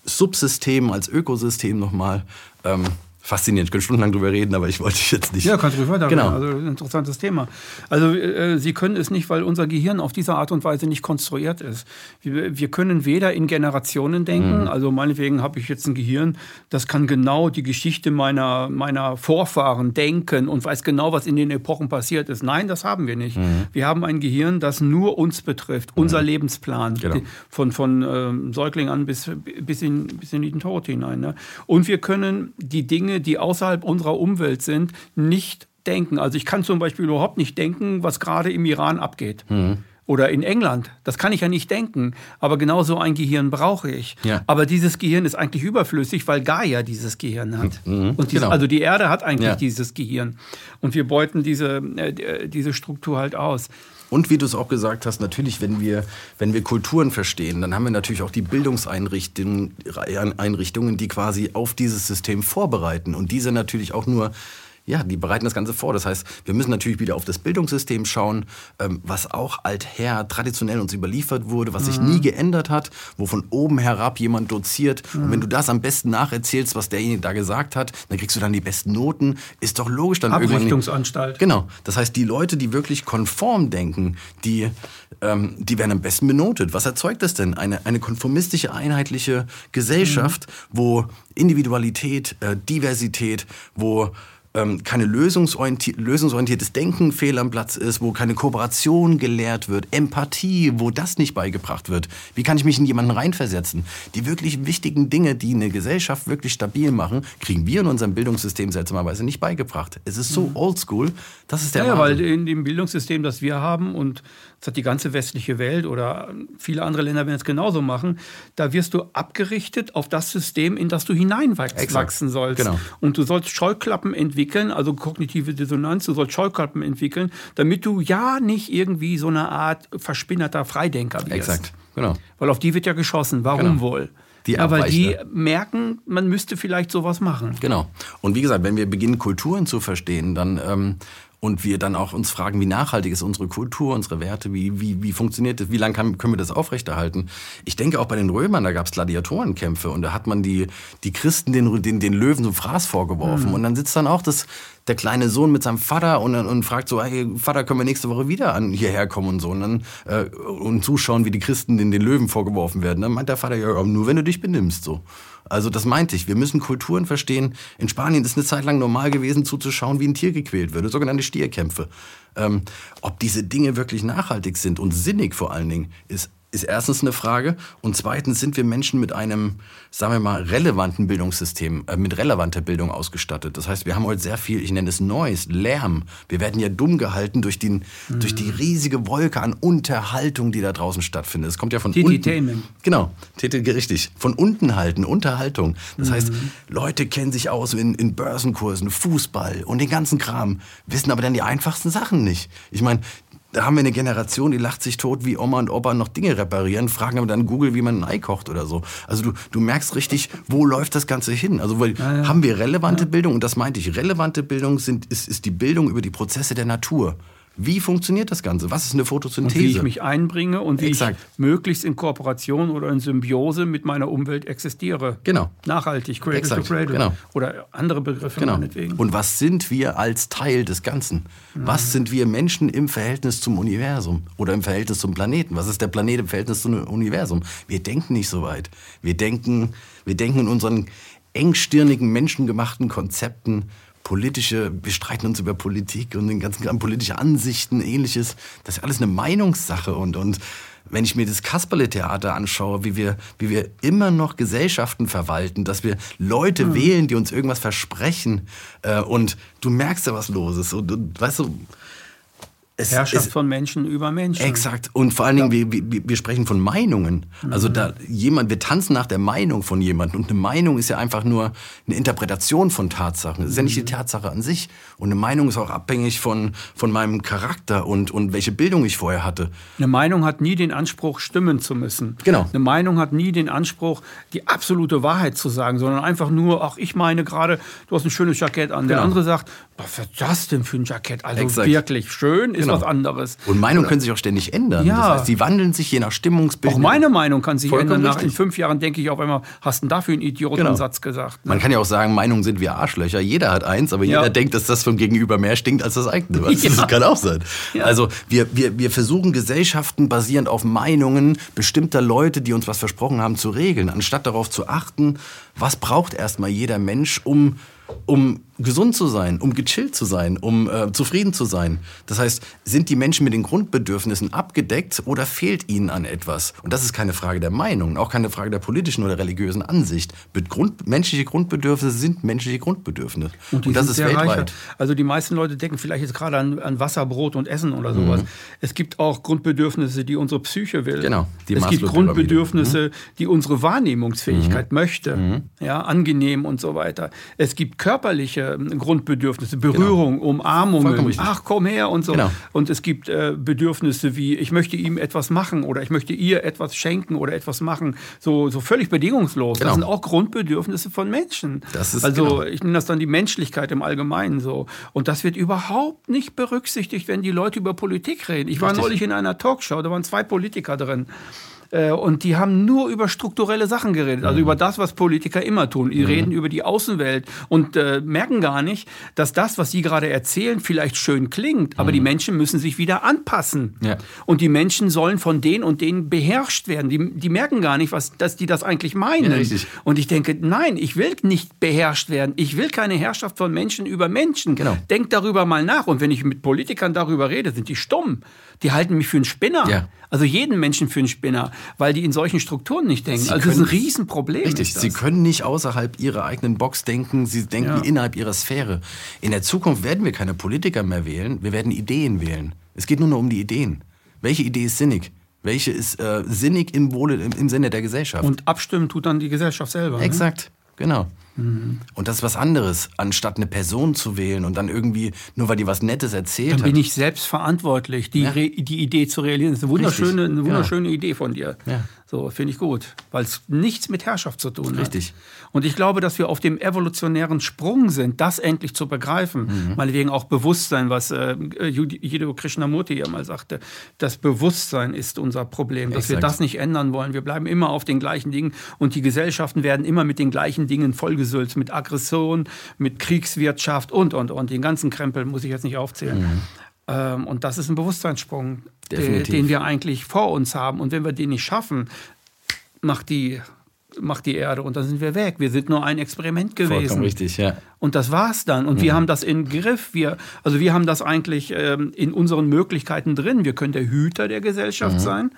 Subsystemen, als Ökosystem nochmal. Ähm, faszinierend, ich könnte stundenlang drüber reden, aber ich wollte jetzt nicht. Ja, kannst du weiter. Genau. Also ein interessantes Thema. Also äh, Sie können es nicht, weil unser Gehirn auf diese Art und Weise nicht konstruiert ist. Wir, wir können weder in Generationen denken, also meinetwegen habe ich jetzt ein Gehirn, das kann genau die Geschichte meiner, meiner Vorfahren denken und weiß genau, was in den Epochen passiert ist. Nein, das haben wir nicht. Wir haben ein Gehirn, das nur uns betrifft, unser Lebensplan. Genau. Von, von ähm, Säugling an bis, bis, in, bis in den Tod hinein. Ne? Und wir können die Dinge, die außerhalb unserer Umwelt sind, nicht denken. Also ich kann zum Beispiel überhaupt nicht denken, was gerade im Iran abgeht. Mhm. Oder in England. Das kann ich ja nicht denken. Aber genau so ein Gehirn brauche ich. Ja. Aber dieses Gehirn ist eigentlich überflüssig, weil Gaia dieses Gehirn hat. Und diese, genau. Also die Erde hat eigentlich Ja. dieses Gehirn. Und wir beuten diese, äh, diese Struktur halt aus. Und wie du es auch gesagt hast, natürlich, wenn wir, wenn wir Kulturen verstehen, dann haben wir natürlich auch die Bildungseinrichtungen, Einrichtungen, die quasi auf dieses System vorbereiten. Und diese natürlich auch nur, ja, die bereiten das Ganze vor. Das heißt, wir müssen natürlich wieder auf das Bildungssystem schauen, ähm, was auch alther traditionell uns überliefert wurde, was sich nie geändert hat, wo von oben herab jemand doziert. Und wenn du das am besten nacherzählst, was derjenige da gesagt hat, dann kriegst du dann die besten Noten. Ist doch logisch dann. Abrichtungsanstalt. Genau. Das heißt, die Leute, die wirklich konform denken, die, ähm, die werden am besten benotet. Was erzeugt das denn? Eine, eine konformistische, einheitliche Gesellschaft, wo Individualität, äh, Diversität, wo ähm, keine lösungsorientier lösungsorientiertes Denken fehl am Platz ist, wo keine Kooperation gelehrt wird, Empathie, wo das nicht beigebracht wird. Wie kann ich mich in jemanden reinversetzen? Die wirklich wichtigen Dinge, die eine Gesellschaft wirklich stabil machen, kriegen wir in unserem Bildungssystem seltsamerweise nicht beigebracht. Es ist so oldschool, das ist der Ja, ja, weil Wahnsinn. in dem Bildungssystem, das wir haben, und das hat die ganze westliche Welt oder viele andere Länder werden es genauso machen, da wirst du abgerichtet auf das System, in das du hineinwachsen sollst. Genau. Und du sollst Scheuklappen entwickeln, also kognitive Dissonanz, du sollst Scheuklappen entwickeln, damit du ja nicht irgendwie so eine Art verspinnerter Freidenker wirst. Exakt, genau. Weil auf die wird ja geschossen. Warum Genau. wohl? Die ja, weil die merken, man müsste vielleicht sowas machen. Genau. Und wie gesagt, wenn wir beginnen, Kulturen zu verstehen, dann ähm, und wir dann auch uns fragen, wie nachhaltig ist unsere Kultur, unsere Werte, wie, wie, wie funktioniert das, wie lange kann, können wir das aufrechterhalten? Ich denke auch bei den Römern, da gab es Gladiatorenkämpfe und da hat man die, die Christen den, den, den Löwen so Fraß vorgeworfen. Und dann sitzt dann auch das, der kleine Sohn mit seinem Vater und, und fragt so, hey, Vater, können wir nächste Woche wieder an, hierher kommen und so. Und dann äh, und zuschauen, wie die Christen den, den Löwen vorgeworfen werden. Dann meint der Vater, ja, nur wenn du dich benimmst so. Also das meinte ich. Wir müssen Kulturen verstehen. In Spanien ist eine Zeit lang normal gewesen, zuzuschauen, wie ein Tier gequält wird, sogenannte Stierkämpfe. Ähm, ob diese Dinge wirklich nachhaltig sind und sinnig vor allen Dingen, ist ist erstens eine Frage und zweitens sind wir Menschen mit einem, sagen wir mal, relevanten Bildungssystem, äh, mit relevanter Bildung ausgestattet. Das heißt, wir haben heute sehr viel, ich nenne es Noise, Lärm. Wir werden ja dumm gehalten durch, den, durch die riesige Wolke an Unterhaltung, die da draußen stattfindet. Es kommt ja von unten. Genau, richtig. Von unten halten, Unterhaltung. Das heißt, Leute kennen sich aus in, in Börsenkursen, Fußball und den ganzen Kram, wissen aber dann die einfachsten Sachen nicht. Ich meine, da haben wir eine Generation, die lacht sich tot, wie Oma und Opa noch Dinge reparieren, fragen aber dann Google, wie man ein Ei kocht oder so. Also du, du merkst richtig, wo läuft das Ganze hin? Also weil ja, ja. haben wir relevante ja. Bildung, und das meinte ich, relevante Bildung sind, ist, ist die Bildung über die Prozesse der Natur. Wie funktioniert das Ganze? Was ist eine Photosynthese? Und wie ich mich einbringe und wie Exakt. ich möglichst in Kooperation oder in Symbiose mit meiner Umwelt existiere. Genau. Nachhaltig, Cradle Exakt. to Cradle. Genau. Oder andere Begriffe genau. meinetwegen. Und was sind wir als Teil des Ganzen? Mhm. Was sind wir Menschen im Verhältnis zum Universum oder im Verhältnis zum Planeten? Was ist der Planet im Verhältnis zum Universum? Wir denken nicht so weit. Wir denken, wir denken in unseren engstirnigen, menschengemachten Konzepten politische, wir streiten uns über Politik und den ganzen politische Ansichten, ähnliches. Das ist alles eine Meinungssache und, und wenn ich mir das Kasperle-Theater anschaue, wie wir, wie wir immer noch Gesellschaften verwalten, dass wir Leute mhm. wählen, die uns irgendwas versprechen äh, und du merkst ja, was los ist. Und, und weißt du, es, Herrschaft es, von Menschen über Menschen. Exakt. Und vor allen Dingen, ja. wir, wir, wir, sprechen von Meinungen. Also da jemand, wir tanzen nach der Meinung von jemandem. Und eine Meinung ist ja einfach nur eine Interpretation von Tatsachen. Das ist ja nicht die mhm. Tatsache an sich. Und eine Meinung ist auch abhängig von, von meinem Charakter und, und welche Bildung ich vorher hatte. Eine Meinung hat nie den Anspruch, stimmen zu müssen. Genau. Eine Meinung hat nie den Anspruch, die absolute Wahrheit zu sagen, sondern einfach nur, ach, ich meine gerade, du hast ein schönes Jackett an. Der genau. andere sagt, was ist das denn für ein Jackett? Also Exakt. wirklich schön, ist genau. was anderes. Und Meinungen können sich auch ständig ändern. Ja. Das heißt, sie wandeln sich je nach Stimmungsbild. Auch meine Meinung kann sich Vollkommen ändern. Nach, in fünf Jahren denke ich auf einmal, hast du dafür einen Idiotensatz genau. gesagt? Ne? Man kann ja auch sagen, Meinungen sind wie Arschlöcher. Jeder hat eins, aber ja. jeder denkt, dass das vom Gegenüber mehr stinkt als das eigene. (laughs) Ja. Das kann auch sein. Ja. Also wir, wir, wir versuchen Gesellschaften basierend auf Meinungen bestimmter Leute, die uns was versprochen haben, zu regeln, anstatt darauf zu achten, was braucht erstmal jeder Mensch, um um gesund zu sein, um gechillt zu sein, um äh, zufrieden zu sein. Das heißt, sind die Menschen mit den Grundbedürfnissen abgedeckt oder fehlt ihnen an etwas? Und das ist keine Frage der Meinung, auch keine Frage der politischen oder religiösen Ansicht. Grund, menschliche Grundbedürfnisse sind menschliche Grundbedürfnisse. Und, und das ist weltweit. Reicher. Also die meisten Leute denken vielleicht jetzt gerade an, an Wasser, Brot und Essen oder sowas. Mhm. Es gibt auch Grundbedürfnisse, die unsere Psyche will. Genau. es gibt Grundbedürfnisse, mhm. die unsere Wahrnehmungsfähigkeit mhm. möchte. Mhm. Ja, angenehm und so weiter. Es gibt körperliche ähm, Grundbedürfnisse, Berührung, genau. Umarmungen, ach komm her und so. Genau. Und es gibt äh, Bedürfnisse wie, ich möchte ihm etwas machen oder ich möchte ihr etwas schenken oder etwas machen, so, so völlig bedingungslos. Genau. Das sind auch Grundbedürfnisse von Menschen. also genau. ich nenne das dann die Menschlichkeit im Allgemeinen so. Und das wird überhaupt nicht berücksichtigt, wenn die Leute über Politik reden. Ich war Richtig. neulich in einer Talkshow, da waren zwei Politiker drin. Äh, und die haben nur über strukturelle Sachen geredet, also mhm. über das, was Politiker immer tun. Die mhm. reden über die Außenwelt und äh, merken gar nicht, dass das, was sie gerade erzählen, vielleicht schön klingt, aber mhm. die Menschen müssen sich wieder anpassen. Ja. Und die Menschen sollen von denen und denen beherrscht werden. Die, die merken gar nicht, was, dass die das eigentlich meinen. Ja, und ich denke, nein, ich will nicht beherrscht werden. Ich will keine Herrschaft von Menschen über Menschen. Genau. Denk darüber mal nach. Und wenn ich mit Politikern darüber rede, sind die stumm. Die halten mich für einen Spinner. Ja. Also jeden Menschen für einen Spinner, weil die in solchen Strukturen nicht denken. Sie also das ist ein Riesenproblem. Richtig, sie können nicht außerhalb ihrer eigenen Box denken, sie denken ja. innerhalb ihrer Sphäre. In der Zukunft werden wir keine Politiker mehr wählen, wir werden Ideen wählen. Es geht nur noch um die Ideen. Welche Idee ist sinnig? Welche ist äh, sinnig im Wohle, im, im Sinne der Gesellschaft? Und abstimmen tut dann die Gesellschaft selber. Ne? Exakt, ne? genau. Mhm. Und das ist was anderes, anstatt eine Person zu wählen und dann irgendwie, nur weil die was Nettes erzählt dann hat. Dann bin ich selbst verantwortlich, die, ja. die Idee zu realisieren. Das ist eine wunderschöne, eine wunderschöne ja. Idee von dir. Ja. So, finde ich gut, weil es nichts mit Herrschaft zu tun hat. Richtig. Und ich glaube, dass wir auf dem evolutionären Sprung sind, das endlich zu begreifen. Mhm. Meinetwegen auch Bewusstsein, was äh, Jiddu Krishnamurti ja mal sagte. Das Bewusstsein ist unser Problem, dass Exakt. wir das nicht ändern wollen. Wir bleiben immer auf den gleichen Dingen und die Gesellschaften werden immer mit den gleichen Dingen vollgesülzt, mit Aggression, mit Kriegswirtschaft und, und, und. Den ganzen Krempel muss ich jetzt nicht aufzählen. Mhm. Ähm, und das ist ein Bewusstseinssprung, den, den wir eigentlich vor uns haben. Und wenn wir den nicht schaffen, macht die macht die Erde und dann sind wir weg. Wir sind nur ein Experiment gewesen. Vollkommen richtig, ja. Und das war's dann. Und mhm. wir haben das in Griff. Wir, also wir haben das eigentlich ähm, in unseren Möglichkeiten drin. Wir können der Hüter der Gesellschaft mhm. sein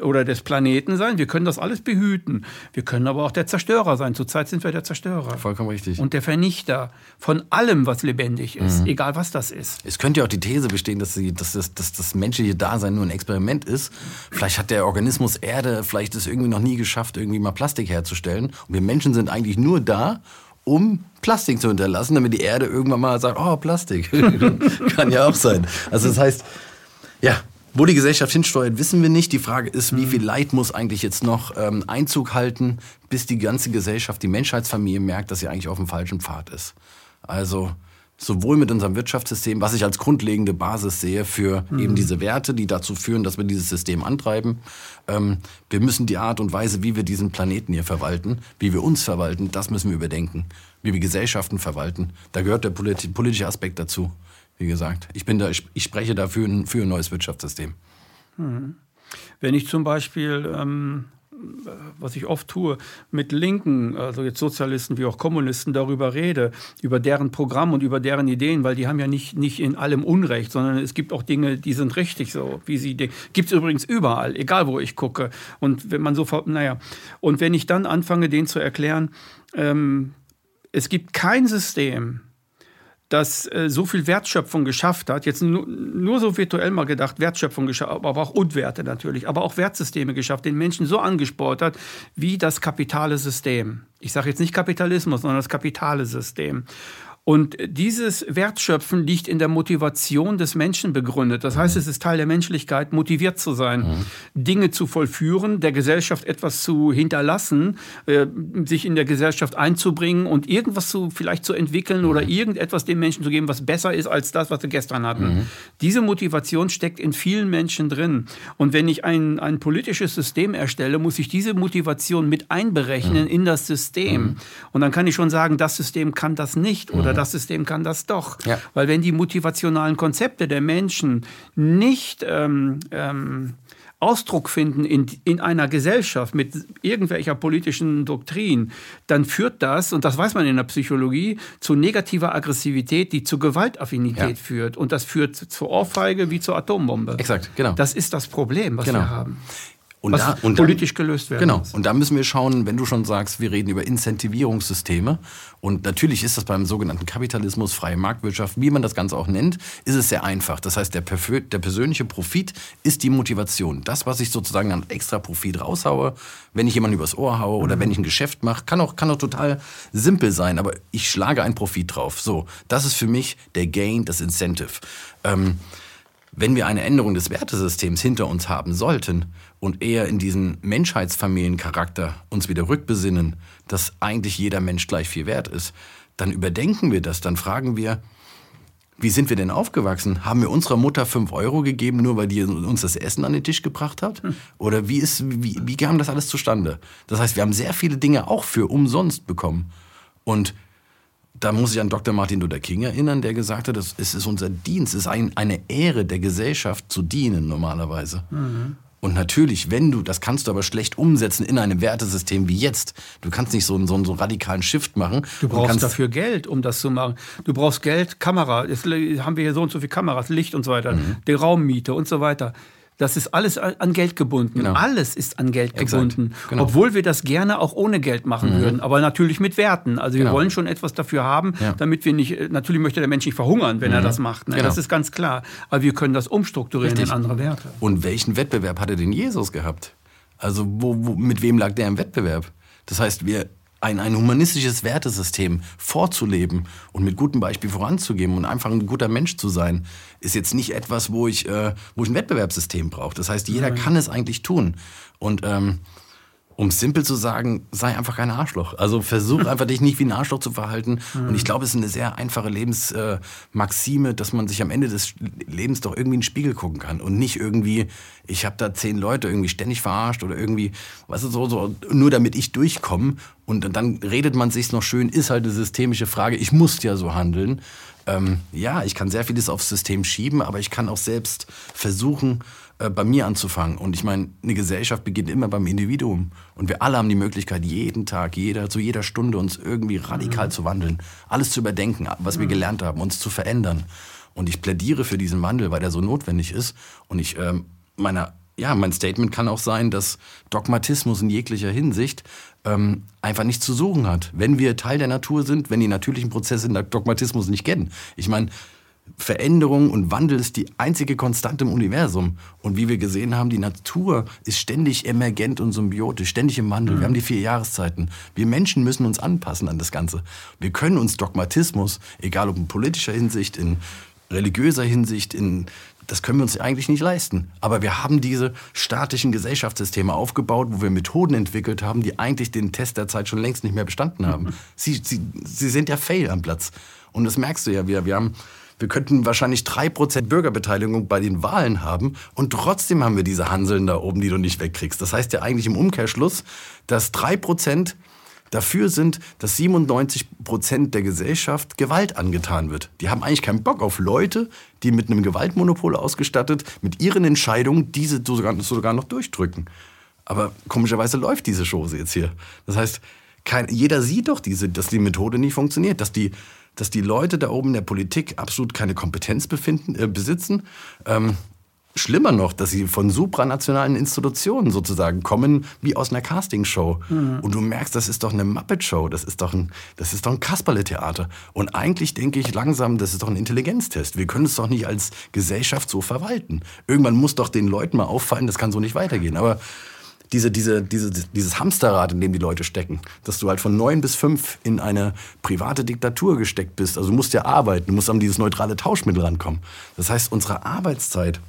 oder des Planeten sein. Wir können das alles behüten. Wir können aber auch der Zerstörer sein. Zurzeit sind wir der Zerstörer. Vollkommen richtig. Und der Vernichter von allem, was lebendig ist, mhm. egal was das ist. Es könnte ja auch die These bestehen, dass, sie, dass, das, dass das menschliche Dasein nur ein Experiment ist. Vielleicht hat der Organismus Erde vielleicht es irgendwie noch nie geschafft, irgendwie mal Plastik herzustellen. Und wir Menschen sind eigentlich nur da, um Plastik zu hinterlassen, damit die Erde irgendwann mal sagt, oh, Plastik. (laughs) Kann ja auch sein. Also das heißt, ja, Wo die Gesellschaft hinsteuert, wissen wir nicht. Die Frage ist, wie viel Leid muss eigentlich jetzt noch ähm, Einzug halten, bis die ganze Gesellschaft, die Menschheitsfamilie merkt, dass sie eigentlich auf dem falschen Pfad ist. Also sowohl mit unserem Wirtschaftssystem, was ich als grundlegende Basis sehe für mhm. eben diese Werte, die dazu führen, dass wir dieses System antreiben. Ähm, wir müssen die Art und Weise, wie wir diesen Planeten hier verwalten, wie wir uns verwalten, das müssen wir überdenken. Wie wir Gesellschaften verwalten, da gehört der politische Aspekt dazu wie gesagt. Ich, bin da, ich, ich spreche da für ein, neues Wirtschaftssystem. Hm. Wenn ich zum Beispiel, ähm, was ich oft tue, mit Linken, also jetzt Sozialisten wie auch Kommunisten, darüber rede, über deren Programm und über deren Ideen, weil die haben ja nicht, nicht in allem Unrecht, sondern es gibt auch Dinge, die sind richtig so, wie sie Gibt es übrigens überall, egal wo ich gucke. Und wenn man so, naja, und wenn ich dann anfange, denen zu erklären, ähm, es gibt kein System, das äh, so viel Wertschöpfung geschafft hat, jetzt nur, nur so virtuell mal gedacht, Wertschöpfung geschafft, aber auch Unwerte natürlich, aber auch Wertsysteme geschafft, den Menschen so angespornt hat, wie das kapitale System. Ich sage jetzt nicht Kapitalismus, sondern das kapitale System. Und dieses Wertschöpfen liegt in der Motivation des Menschen begründet. Das heißt, es ist Teil der Menschlichkeit, motiviert zu sein, mhm. Dinge zu vollführen, der Gesellschaft etwas zu hinterlassen, äh, sich in der Gesellschaft einzubringen und irgendwas zu, vielleicht zu entwickeln mhm. oder irgendetwas den Menschen zu geben, was besser ist als das, was sie gestern hatten. Mhm. Diese Motivation steckt in vielen Menschen drin. Und wenn ich ein, ein politisches System erstelle, muss ich diese Motivation mit einberechnen mhm. in das System. Mhm. Und dann kann ich schon sagen, das System kann das nicht oder das System kann das doch. Ja. Weil wenn die motivationalen Konzepte der Menschen nicht ähm, ähm, Ausdruck finden in, in einer Gesellschaft mit irgendwelcher politischen Doktrin, dann führt das, und das weiß man in der Psychologie, zu negativer Aggressivität, die zu Gewaltaffinität ja. führt. Und das führt zur Ohrfeige wie zur Atombombe. Exakt, genau. Das ist das Problem, was genau. wir haben. Und was da, und politisch dann, gelöst werden Genau. Muss. Und da müssen wir schauen, wenn du schon sagst, wir reden über Incentivierungssysteme. Und natürlich ist das beim sogenannten Kapitalismus, freie Marktwirtschaft, wie man das Ganze auch nennt, ist es sehr einfach. Das heißt, der, der persönliche Profit ist die Motivation. Das, was ich sozusagen an extra Profit raushaue, wenn ich jemanden übers Ohr haue oder mhm. wenn ich ein Geschäft mache, kann auch, kann auch total simpel sein, aber ich schlage einen Profit drauf. So, das ist für mich der Gain, das Incentive. Ähm, wenn wir eine Änderung des Wertesystems hinter uns haben sollten und eher in diesen Menschheitsfamiliencharakter uns wieder rückbesinnen, dass eigentlich jeder Mensch gleich viel wert ist, dann überdenken wir das, dann fragen wir, wie sind wir denn aufgewachsen? Haben wir unserer Mutter fünf Euro gegeben, nur weil die uns das Essen an den Tisch gebracht hat? Hm. Oder wie, ist, wie, wie kam das alles zustande? Das heißt, wir haben sehr viele Dinge auch für umsonst bekommen. Und da muss ich an Dr. Martin Luther King erinnern, der gesagt hat, es ist unser Dienst, es ist ein, eine Ehre der Gesellschaft zu dienen normalerweise. Mhm. Und natürlich, wenn du, das kannst du aber schlecht umsetzen in einem Wertesystem wie jetzt. Du kannst nicht so einen, so einen, so einen radikalen Shift machen. Du brauchst dafür Geld, um das zu machen. Du brauchst Geld, Kamera. Jetzt haben wir hier so und so viele Kameras, Licht und so weiter, mhm. die Raummiete und so weiter. Das ist alles an Geld gebunden. Genau. Alles ist an Geld gebunden. Genau. Obwohl wir das gerne auch ohne Geld machen mhm. würden, aber natürlich mit Werten. Also wir genau. wollen schon etwas dafür haben, ja. damit wir nicht, natürlich möchte der Mensch nicht verhungern, wenn mhm. er das macht. Ne? Genau. Das ist ganz klar. Aber wir können das umstrukturieren Richtig. in andere Werte. Und welchen Wettbewerb hatte denn Jesus gehabt? Also wo, wo, mit wem lag der im Wettbewerb? Das heißt, wir ein, ein humanistisches Wertesystem vorzuleben und mit gutem Beispiel voranzugeben und einfach ein guter Mensch zu sein, ist jetzt nicht etwas, wo ich, äh, wo ich ein Wettbewerbssystem brauche. Das heißt, jeder Nein. kann es eigentlich tun. Und ähm, um simpel zu sagen, sei einfach kein Arschloch. Also versuch (laughs) einfach dich nicht wie ein Arschloch zu verhalten. Mhm. Und ich glaube, es ist eine sehr einfache Lebensmaxime, äh, dass man sich am Ende des Lebens doch irgendwie in den Spiegel gucken kann und nicht irgendwie, ich habe da zehn Leute irgendwie ständig verarscht oder irgendwie, weißt du, so, so nur damit ich durchkomme. Und dann redet man sich noch schön, ist halt eine systemische Frage. Ich muss ja so handeln. Ähm, ja, ich kann sehr vieles aufs System schieben, aber ich kann auch selbst versuchen, äh, bei mir anzufangen. Und ich meine, eine Gesellschaft beginnt immer beim Individuum. Und wir alle haben die Möglichkeit, jeden Tag, jeder, zu jeder Stunde uns irgendwie radikal mhm. zu wandeln. Alles zu überdenken, was wir mhm. gelernt haben, uns zu verändern. Und ich plädiere für diesen Wandel, weil der so notwendig ist. Und ich, ähm, meiner, ja, mein Statement kann auch sein, dass Dogmatismus in jeglicher Hinsicht ähm, einfach nichts zu suchen hat. Wenn wir Teil der Natur sind, wenn die natürlichen Prozesse in der Dogmatismus nicht kennen. Ich meine, Veränderung und Wandel ist die einzige Konstante im Universum. Und wie wir gesehen haben, die Natur ist ständig emergent und symbiotisch, ständig im Wandel. Mhm. Wir haben die vier Jahreszeiten. Wir Menschen müssen uns anpassen an das Ganze. Wir können uns Dogmatismus, egal ob in politischer Hinsicht, in religiöser Hinsicht, in das können wir uns eigentlich nicht leisten. Aber wir haben diese statischen Gesellschaftssysteme aufgebaut, wo wir Methoden entwickelt haben, die eigentlich den Test der Zeit schon längst nicht mehr bestanden haben. sie, sie, sie sind ja fail am Platz. Und das merkst du ja wieder. Wir haben wir könnten wahrscheinlich 3% Bürgerbeteiligung bei den Wahlen haben und trotzdem haben wir diese Hanseln da oben, die du nicht wegkriegst. Das heißt ja eigentlich im Umkehrschluss, dass 3% dafür sind, dass 97 Prozent der Gesellschaft Gewalt angetan wird. Die haben eigentlich keinen Bock auf Leute, die mit einem Gewaltmonopol ausgestattet, mit ihren Entscheidungen diese sogar, sogar noch durchdrücken. Aber komischerweise läuft diese Chose jetzt hier. Das heißt, kein, jeder sieht doch, diese, dass die Methode nicht funktioniert, dass die, dass die Leute da oben in der Politik absolut keine Kompetenz befinden, äh, besitzen. Ähm, Schlimmer noch, dass sie von supranationalen Institutionen sozusagen kommen, wie aus einer Castingshow. Mhm. Und du merkst, das ist doch eine Muppet-Show, das ist doch ein, das ist doch ein Kasperle-Theater. Und eigentlich denke ich langsam, das ist doch ein Intelligenztest. Wir können es doch nicht als Gesellschaft so verwalten. Irgendwann muss doch den Leuten mal auffallen, das kann so nicht weitergehen. Aber diese, diese, diese, dieses Hamsterrad, in dem die Leute stecken, dass du halt von neun bis fünf in eine private Diktatur gesteckt bist. Also du musst ja arbeiten, du musst an dieses neutrale Tauschmittel rankommen. Das heißt, unsere Arbeitszeit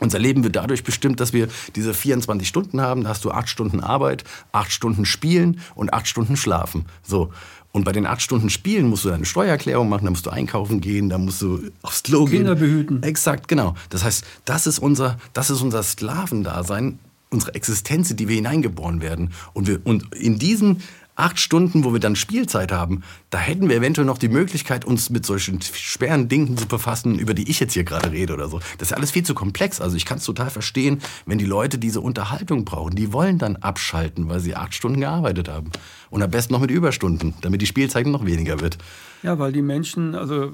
unser Leben wird dadurch bestimmt, dass wir diese 24 Stunden haben. Da hast du acht Stunden Arbeit, acht Stunden Spielen und acht Stunden Schlafen. So. Und bei den acht Stunden Spielen musst du eine Steuererklärung machen, da musst du einkaufen gehen, da musst du aufs Klo gehen. Kinder behüten. Exakt, genau. Das heißt, das ist unser, das ist unser Sklavendasein, unsere Existenz, in die wir hineingeboren werden. Und, wir, und in diesen acht Stunden, wo wir dann Spielzeit haben, da hätten wir eventuell noch die Möglichkeit, uns mit solchen schweren Dingen zu befassen, über die ich jetzt hier gerade rede oder so. Das ist alles viel zu komplex. Also ich kann es total verstehen, wenn die Leute diese Unterhaltung brauchen. Die wollen dann abschalten, weil sie acht Stunden gearbeitet haben. Und am besten noch mit Überstunden, damit die Spielzeit noch weniger wird. Ja, weil die Menschen, also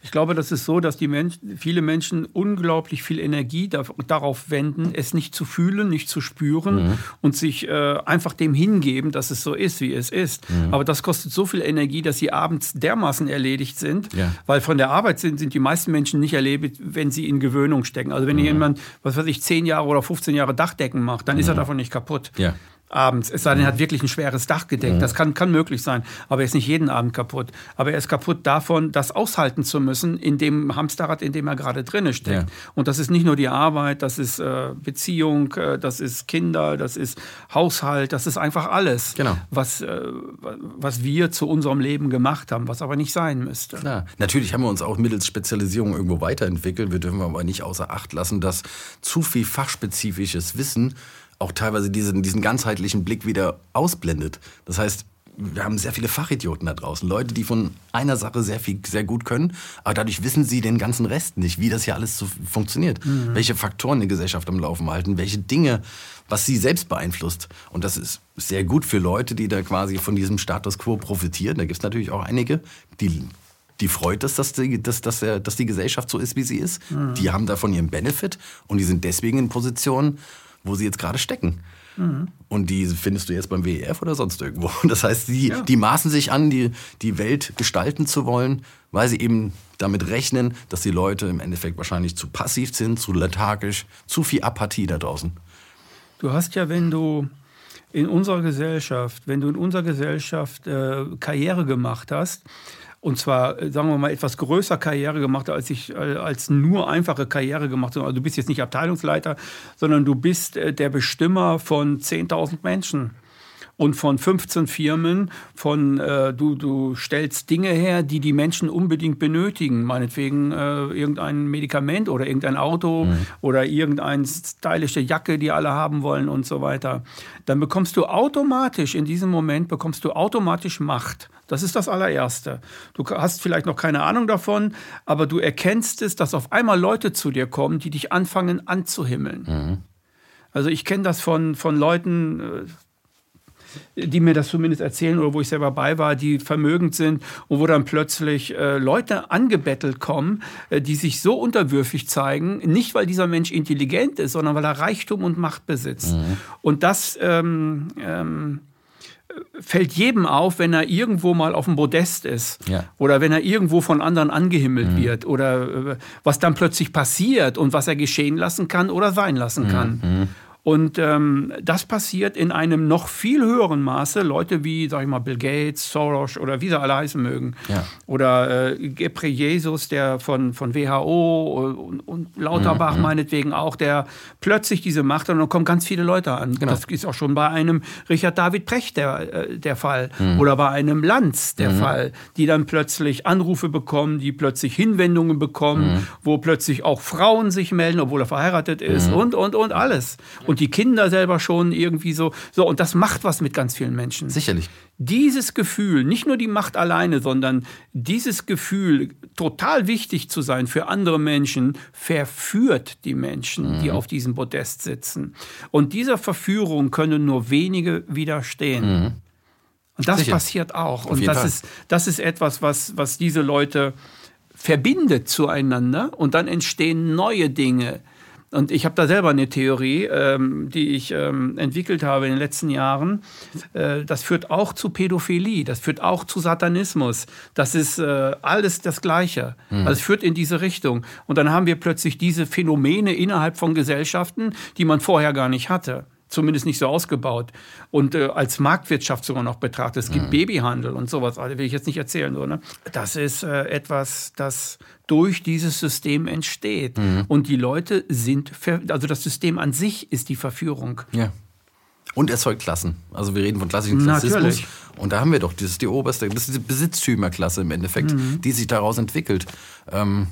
ich glaube, das ist so, dass die Menschen, viele Menschen unglaublich viel Energie da, darauf wenden, es nicht zu fühlen, nicht zu spüren mhm. und sich äh, einfach dem hingeben, dass es so ist, wie es ist. Mhm. Aber das kostet so viel Energie, dass sie abends dermaßen erledigt sind, ja. weil von der Arbeit sind, sind die meisten Menschen nicht erledigt, wenn sie in Gewöhnung stecken. Also wenn mhm. jemand, was weiß ich, 10 Jahre oder 15 Jahre Dachdecken macht, dann ist er mhm. davon nicht kaputt. Ja abends. Es sei denn, er hat wirklich ein schweres Dach gedeckt. Ja. Das kann, kann möglich sein. Aber er ist nicht jeden Abend kaputt. Aber er ist kaputt davon, das aushalten zu müssen in dem Hamsterrad, in dem er gerade drinne steckt. Ja. Und das ist nicht nur die Arbeit, das ist äh, Beziehung, äh, das ist Kinder, das ist Haushalt, das ist einfach alles, genau. was, äh, was wir zu unserem Leben gemacht haben, was aber nicht sein müsste. Klar. Natürlich haben wir uns auch mittels Spezialisierung irgendwo weiterentwickelt. Wir dürfen aber nicht außer Acht lassen, dass zu viel fachspezifisches Wissen auch teilweise diesen, diesen ganzheitlichen Blick wieder ausblendet. Das heißt, wir haben sehr viele Fachidioten da draußen. Leute, die von einer Sache sehr viel, sehr gut können, aber dadurch wissen sie den ganzen Rest nicht, wie das hier alles so funktioniert. Mhm. Welche Faktoren die Gesellschaft am Laufen halten, welche Dinge, was sie selbst beeinflusst. Und das ist sehr gut für Leute, die da quasi von diesem Status quo profitieren. Da gibt es natürlich auch einige, die die freut es, dass die, dass, dass, dass die Gesellschaft so ist, wie sie ist. Mhm. Die haben davon ihren Benefit und die sind deswegen in Positionen, wo sie jetzt gerade stecken. Mhm. Und die findest du jetzt beim WEF oder sonst irgendwo. (laughs) Das heißt, die, ja. die maßen sich an, die, die Welt gestalten zu wollen, weil sie eben damit rechnen, dass die Leute im Endeffekt wahrscheinlich zu passiv sind, zu lethargisch, zu viel Apathie da draußen. Du hast ja, wenn du in unserer Gesellschaft, wenn du in unserer Gesellschaft äh, Karriere gemacht hast, und zwar, äh, sagen wir mal, etwas größer Karriere gemacht, als ich äh, als nur einfache Karriere gemacht habe. Also du bist jetzt nicht Abteilungsleiter, sondern du bist äh, der Bestimmer von 10.000 Menschen und von 15 Firmen, von äh, du, du stellst Dinge her, die die Menschen unbedingt benötigen, meinetwegen äh, irgendein Medikament oder irgendein Auto mhm. oder irgendeine stylische Jacke, die alle haben wollen und so weiter, dann bekommst du automatisch, in diesem Moment bekommst du automatisch Macht. Das ist das allererste. Du hast vielleicht noch keine Ahnung davon, aber du erkennst es, dass auf einmal Leute zu dir kommen, die dich anfangen anzuhimmeln. Mhm. Also ich kenne das von, von Leuten, äh, die mir das zumindest erzählen oder wo ich selber bei war, die vermögend sind und wo dann plötzlich äh, Leute angebettelt kommen, äh, die sich so unterwürfig zeigen, nicht weil dieser Mensch intelligent ist, sondern weil er Reichtum und Macht besitzt. Mhm. Und das ähm, ähm, fällt jedem auf, wenn er irgendwo mal auf dem Podest ist ja. oder wenn er irgendwo von anderen angehimmelt mhm. wird oder äh, was dann plötzlich passiert und was er geschehen lassen kann oder sein lassen kann. Mhm. Und ähm, das passiert in einem noch viel höheren Maße. Leute wie, sag ich mal, Bill Gates, Soros oder wie sie alle heißen mögen. Ja. Oder äh, Jesus, der von, von WHO und, und Lauterbach Mhm, meinetwegen auch, der plötzlich diese Macht hat und dann kommen ganz viele Leute an. Genau. Das ist auch schon bei einem Richard David Precht der, äh, der Fall. Mhm. Oder bei einem Lanz der Fall, die dann plötzlich Anrufe bekommen, die plötzlich Hinwendungen bekommen, Mhm. wo plötzlich auch Frauen sich melden, obwohl er verheiratet ist und, und, und alles. Und die Kinder selber schon irgendwie so. So, und das macht was mit ganz vielen Menschen. Sicherlich. Dieses Gefühl, nicht nur die Macht alleine, sondern dieses Gefühl, total wichtig zu sein für andere Menschen, verführt die Menschen, die auf diesem Podest sitzen. Und dieser Verführung können nur wenige widerstehen. Und das Sicher. passiert auch. Und jeden das Fall. ist, das ist etwas, was, was diese Leute verbindet zueinander und dann entstehen neue Dinge. Und ich habe da selber eine Theorie, ähm, die ich ähm, entwickelt habe in den letzten Jahren. Äh, das führt auch zu Pädophilie, das führt auch zu Satanismus. Das ist äh, alles das Gleiche. Also es führt in diese Richtung. Und dann haben wir plötzlich diese Phänomene innerhalb von Gesellschaften, die man vorher gar nicht hatte zumindest nicht so ausgebaut und äh, als Marktwirtschaft sogar noch betrachtet. Es gibt Babyhandel und sowas, also will ich jetzt nicht erzählen. So, ne? Das ist äh, etwas, das durch dieses System entsteht. Und die Leute sind, also das System an sich ist die Verführung. Ja. Und erzeugt Klassen. Also wir reden von klassischen Natürlich. Klassismus. Und da haben wir doch, das ist die oberste, das ist die Besitztümerklasse im Endeffekt, Mhm. die sich daraus entwickelt. Ähm,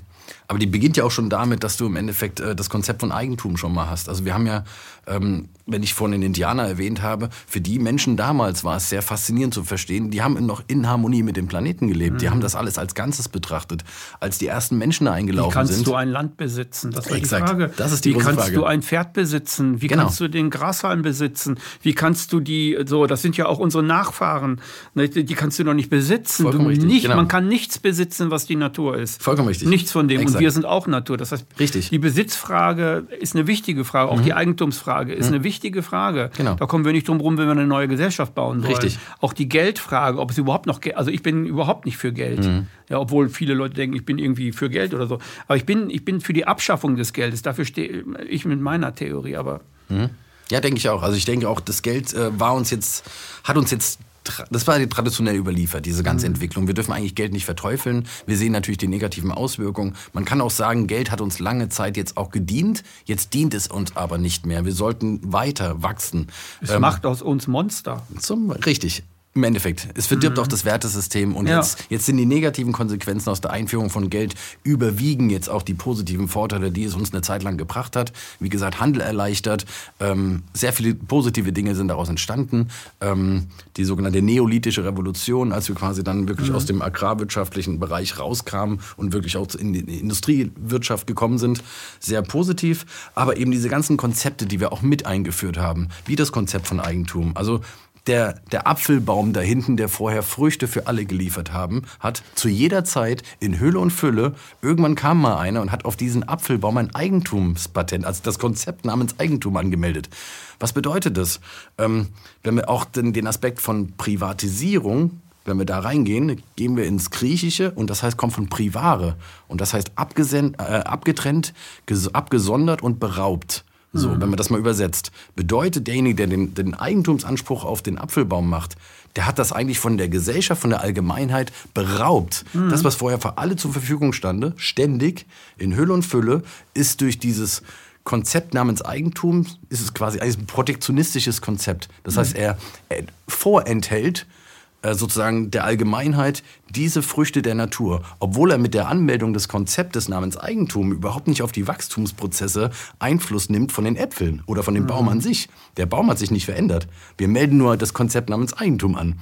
aber die beginnt ja auch schon damit, dass du im Endeffekt äh, das Konzept von Eigentum schon mal hast. Also wir haben ja, ähm, wenn ich vorhin den Indianer erwähnt habe, für die Menschen damals war es sehr faszinierend zu verstehen, die haben noch in Harmonie mit dem Planeten gelebt. Die haben das alles als Ganzes betrachtet. Als die ersten Menschen da Wie eingelaufen kannst sind. du ein Land besitzen? Das war Exakt. die Frage. Das ist die Wie kannst Frage. du ein Pferd besitzen? Wie Genau. kannst du den Grashalm besitzen? Wie kannst du die, so, das sind ja auch unsere Nachfahren, ne, die die kannst du noch nicht besitzen. Vollkommen du richtig, nicht, genau. Man kann nichts besitzen, was die Natur ist. Vollkommen richtig. Nichts von dem. Und Exakt. wir sind auch Natur. Das heißt, Richtig. Mhm. die Besitzfrage ist eine wichtige Frage. Auch die Eigentumsfrage ist eine wichtige Frage. Genau. Da kommen wir nicht drum rum, wenn wir eine neue Gesellschaft bauen wollen. Richtig. Auch die Geldfrage, ob es überhaupt noch, Ge- also ich bin überhaupt nicht für Geld. Mhm. Ja, obwohl viele Leute denken, ich bin irgendwie für Geld oder so. Aber ich bin, ich bin für die Abschaffung des Geldes. Dafür stehe ich mit meiner Theorie. Aber Ja, denke ich auch. Also ich denke auch, das Geld äh, war uns jetzt, hat uns jetzt, das war traditionell überliefert, diese ganze Entwicklung. Wir dürfen eigentlich Geld nicht verteufeln. Wir sehen natürlich die negativen Auswirkungen. Man kann auch sagen, Geld hat uns lange Zeit jetzt auch gedient. Jetzt dient es uns aber nicht mehr. Wir sollten weiter wachsen. es macht aus uns Monster. Zum, richtig. Im Endeffekt. Es verdirbt auch das Wertesystem und Mhm. Ja. jetzt, jetzt sind die negativen Konsequenzen aus der Einführung von Geld überwiegen jetzt auch die positiven Vorteile, die es uns eine Zeit lang gebracht hat. Wie gesagt, Handel erleichtert. Ähm, sehr viele positive Dinge sind daraus entstanden. Ähm, die sogenannte neolithische Revolution, als wir quasi dann wirklich aus dem agrarwirtschaftlichen Bereich rauskamen und wirklich auch in die Industriewirtschaft gekommen sind, sehr positiv. Aber eben diese ganzen Konzepte, die wir auch mit eingeführt haben, wie das Konzept von Eigentum. Also der, der Apfelbaum da hinten, der vorher Früchte für alle geliefert haben, hat zu jeder Zeit in Hülle und Fülle, irgendwann kam mal einer und hat auf diesen Apfelbaum ein Eigentumspatent, also das Konzept namens Eigentum angemeldet. Was bedeutet das? Ähm, wenn wir auch den, den Aspekt von Privatisierung wenn wir da reingehen, gehen wir ins Griechische und das heißt, kommt von privare. Und das heißt abgesen- äh, abgetrennt, ges- abgesondert und beraubt. So, wenn man das mal übersetzt. Bedeutet, derjenige, der den, den Eigentumsanspruch auf den Apfelbaum macht, der hat das eigentlich von der Gesellschaft, von der Allgemeinheit beraubt. Das, was vorher für alle zur Verfügung stande, ständig, in Hülle und Fülle, ist durch dieses Konzept namens Eigentum, ist es quasi ein protektionistisches Konzept. Das heißt, er, er vorenthält sozusagen der Allgemeinheit diese Früchte der Natur, obwohl er mit der Anmeldung des Konzeptes namens Eigentum überhaupt nicht auf die Wachstumsprozesse Einfluss nimmt von den Äpfeln oder von dem Baum an sich. Der Baum hat sich nicht verändert. Wir melden nur das Konzept namens Eigentum an.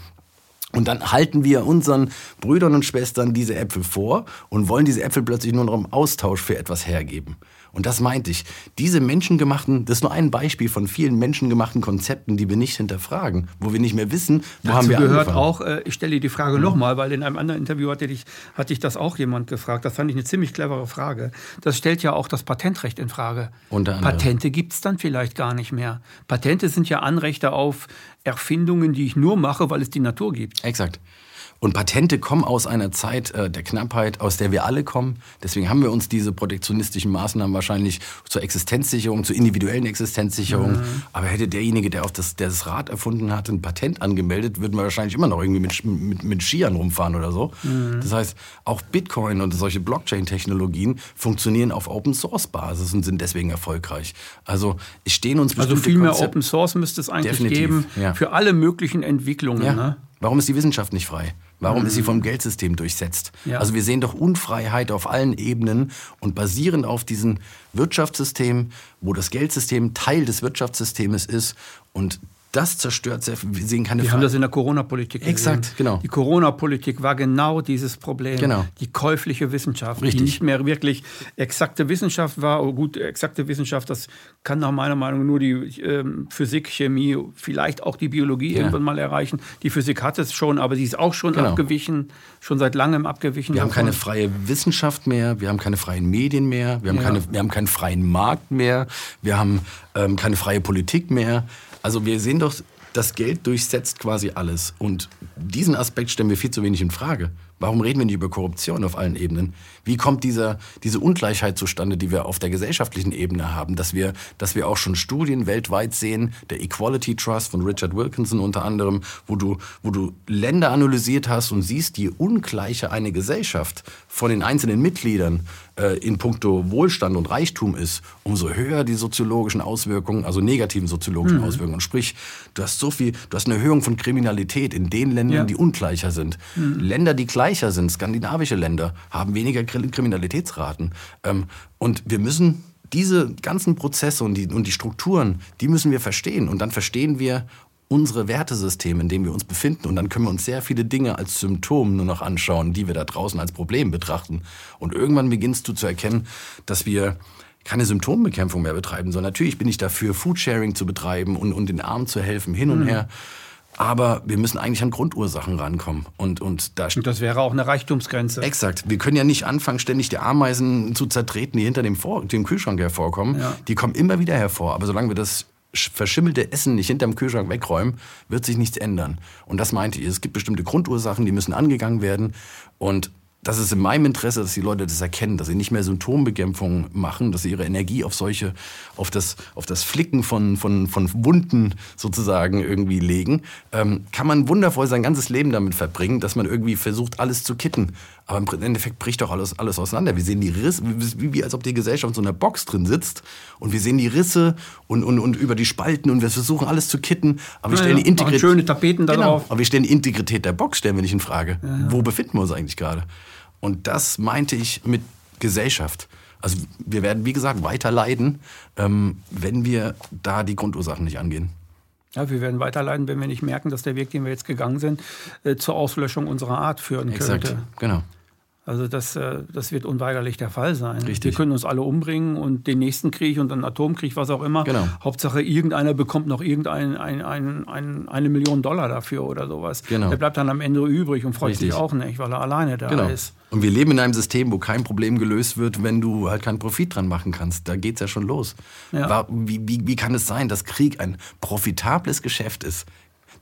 Und dann halten wir unseren Brüdern und Schwestern diese Äpfel vor und wollen diese Äpfel plötzlich nur noch im Austausch für etwas hergeben. Und das meinte ich. Diese menschengemachten, das ist nur ein Beispiel von vielen menschengemachten Konzepten, die wir nicht hinterfragen, wo wir nicht mehr wissen, wo haben Dazu wir gehört angefangen. auch, äh, ich stelle dir die Frage nochmal, weil in einem anderen Interview hatte ich, hatte ich das auch jemand gefragt. Das fand ich eine ziemlich clevere Frage. Das stellt ja auch das Patentrecht in Frage. Unter anderem. Patente gibt es dann vielleicht gar nicht mehr. Patente sind ja Anrechte auf Erfindungen, die ich nur mache, weil es die Natur gibt. Exakt. Und Patente kommen aus einer Zeit äh, der Knappheit, aus der wir alle kommen. Deswegen haben wir uns diese protektionistischen Maßnahmen wahrscheinlich zur Existenzsicherung, zur individuellen Existenzsicherung. Mhm. Aber hätte derjenige, der, auf das, der das Rad erfunden hat, ein Patent angemeldet, würden wir wahrscheinlich immer noch irgendwie mit, mit, mit Skiern rumfahren oder so. Mhm. Das heißt, auch Bitcoin und solche Blockchain-Technologien funktionieren auf Open-Source-Basis und sind deswegen erfolgreich. Also es stehen uns Also viel mehr Open Source müsste es eigentlich Definitiv, geben ja. für alle möglichen Entwicklungen. Ja. Ne? Warum ist die Wissenschaft nicht frei? Warum mhm. ist sie vom Geldsystem durchsetzt? Ja. Also wir sehen doch Unfreiheit auf allen Ebenen und basierend auf diesem Wirtschaftssystem, wo das Geldsystem Teil des Wirtschaftssystems ist und das zerstört sehr viel. Wir sehen keine Wir haben das in der Corona-Politik Exakt, gesehen. genau. Die Corona-Politik war genau dieses Problem. Genau. Die käufliche Wissenschaft, Richtig. die nicht mehr wirklich exakte Wissenschaft war. Oh gut, exakte Wissenschaft, das kann nach meiner Meinung nur die ähm, Physik, Chemie, vielleicht auch die Biologie ja. irgendwann mal erreichen. Die Physik hat es schon, aber sie ist auch schon genau. abgewichen, schon seit langem abgewichen. Wir haben keine freie Wissenschaft mehr, wir haben keine freien Medien mehr, wir haben, ja. keine, wir haben keinen freien Markt mehr, wir haben ähm, keine freie Politik mehr. Also wir sehen doch, das Geld durchsetzt quasi alles. Und diesen Aspekt stellen wir viel zu wenig in Frage. Warum reden wir nicht über Korruption auf allen Ebenen? Wie kommt dieser, diese Ungleichheit zustande, die wir auf der gesellschaftlichen Ebene haben? Dass wir, dass wir auch schon Studien weltweit sehen, der Equality Trust von Richard Wilkinson unter anderem, wo du, wo du Länder analysiert hast und siehst, je ungleicher eine Gesellschaft von den einzelnen Mitgliedern äh, in puncto Wohlstand und Reichtum ist, umso höher die soziologischen Auswirkungen, also negativen soziologischen mhm. Auswirkungen. Sprich, du hast so viel, du hast eine Erhöhung von Kriminalität in den Ländern, ja. die ungleicher sind. Mhm. Länder, die gleicher sind, skandinavische Länder, haben weniger Kriminalitätsraten. Ähm, und wir müssen diese ganzen Prozesse und die, und die Strukturen, die müssen wir verstehen. Und dann verstehen wir unsere Wertesysteme, in dem wir uns befinden. Und dann können wir uns sehr viele Dinge als Symptom nur noch anschauen, die wir da draußen als Problem betrachten. Und irgendwann beginnst du zu erkennen, dass wir keine Symptombekämpfung mehr betreiben, sondern natürlich bin ich dafür, Foodsharing zu betreiben und, und den Armen zu helfen, hin und mhm. her. Aber wir müssen eigentlich an Grundursachen rankommen. Und, und, da das wäre auch eine Reichtumsgrenze. Exakt. Wir können ja nicht anfangen, ständig die Ameisen zu zertreten, die hinter dem, Vor dem Kühlschrank hervorkommen. Ja. Die kommen immer wieder hervor. Aber solange wir das verschimmelte Essen nicht hinterm Kühlschrank wegräumen, wird sich nichts ändern. Und das meinte ich. Es gibt bestimmte Grundursachen, die müssen angegangen werden. Und das ist in meinem Interesse, dass die Leute das erkennen, dass sie nicht mehr Symptombekämpfung machen, dass sie ihre Energie auf solche, auf das, auf das Flicken von, von, von Wunden sozusagen irgendwie legen. Ähm, kann man wundervoll sein ganzes Leben damit verbringen, dass man irgendwie versucht, alles zu kitten. Aber im Endeffekt bricht doch alles, alles auseinander. Wir sehen die Risse, wie, wie als ob die Gesellschaft in so einer Box drin sitzt und wir sehen die Risse und, und, und über die Spalten und wir versuchen alles zu kitten. Aber wir stellen ja, die Integrität. Schöne Tapeten da genau, Aber wir stellen die Integrität der Box, stellen wir nicht in Frage. Ja. Wo befinden wir uns eigentlich gerade? Und das meinte ich mit Gesellschaft. Also wir werden, wie gesagt, weiter leiden, ähm, wenn wir da die Grundursachen nicht angehen. Ja, wir werden weiter leiden, wenn wir nicht merken, dass der Weg, den wir jetzt gegangen sind, äh, zur Auslöschung unserer Art führen Exakt, könnte. genau. Also das, äh, das wird unweigerlich der Fall sein. Richtig. Wir können uns alle umbringen und den nächsten Krieg und dann Atomkrieg, was auch immer. Genau. Hauptsache irgendeiner bekommt noch irgendein, ein, ein, ein, eine Million Dollar dafür oder sowas. Genau. Der bleibt dann am Ende übrig und freut Richtig. sich auch nicht, weil er alleine da genau. ist. Und wir leben in einem System, wo kein Problem gelöst wird, wenn du halt keinen Profit dran machen kannst. Da geht es ja schon los. Ja. Wie, wie, wie kann es sein, dass Krieg ein profitables Geschäft ist?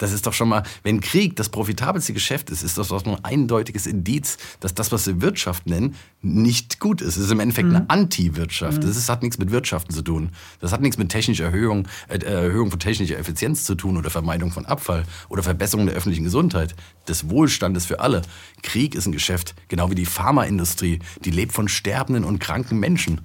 Das ist doch schon mal, wenn Krieg das profitabelste Geschäft ist, ist das doch ein eindeutiges Indiz, dass das, was wir Wirtschaft nennen, nicht gut ist. Es ist im Endeffekt mhm. eine Anti-Wirtschaft. Mhm. Das ist, hat nichts mit Wirtschaften zu tun. Das hat nichts mit technischer Erhöhung, äh, Erhöhung von technischer Effizienz zu tun oder Vermeidung von Abfall oder Verbesserung der öffentlichen Gesundheit, des Wohlstandes für alle. Krieg ist ein Geschäft, genau wie die Pharmaindustrie. Die lebt von sterbenden und kranken Menschen.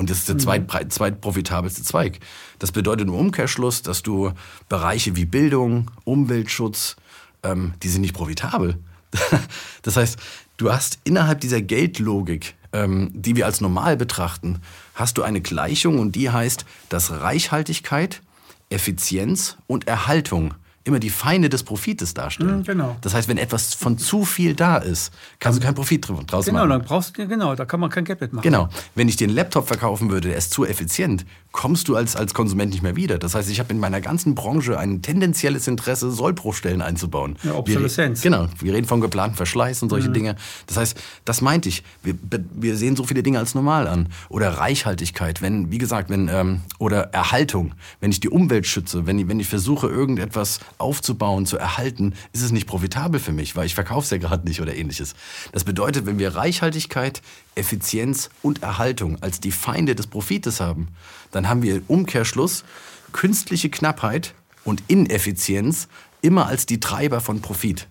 Und das ist der mhm. zweitprofitabelste Zweig. Das bedeutet im Umkehrschluss, dass du Bereiche wie Bildung, Umweltschutz, ähm, die sind nicht profitabel. (laughs) das heißt, du hast innerhalb dieser Geldlogik, ähm, die wir als normal betrachten, hast du eine Gleichung und die heißt, dass Reichhaltigkeit, Effizienz und Erhaltung immer die Feinde des Profites darstellen. Mhm, genau. Das heißt, wenn etwas von zu viel da ist, kannst du keinen Profit draus genau, machen. Genau, dann brauchst du, genau, da kann man kein Geld mitmachen. Genau. Wenn ich dir einen Laptop verkaufen würde, der ist zu effizient, kommst du als, als Konsument nicht mehr wieder. Das heißt, ich habe in meiner ganzen Branche ein tendenzielles Interesse, Sollbruchstellen einzubauen. Ja, Obsoleszenz. Wir, genau. Wir reden vom geplanten Verschleiß und solche mhm. Dinge. Das heißt, das meinte ich. Wir, wir sehen so viele Dinge als normal an. Oder Reichhaltigkeit, wenn, wie gesagt, wenn, ähm, oder Erhaltung, wenn ich die Umwelt schütze, wenn, wenn ich versuche, irgendetwas aufzubauen, zu erhalten, ist es nicht profitabel für mich, weil ich verkaufe es ja gerade nicht oder ähnliches. Das bedeutet, wenn wir Reichhaltigkeit, Effizienz und Erhaltung als die Feinde des Profites haben, dann haben wir Umkehrschluss künstliche Knappheit und Ineffizienz immer als die Treiber von Profit.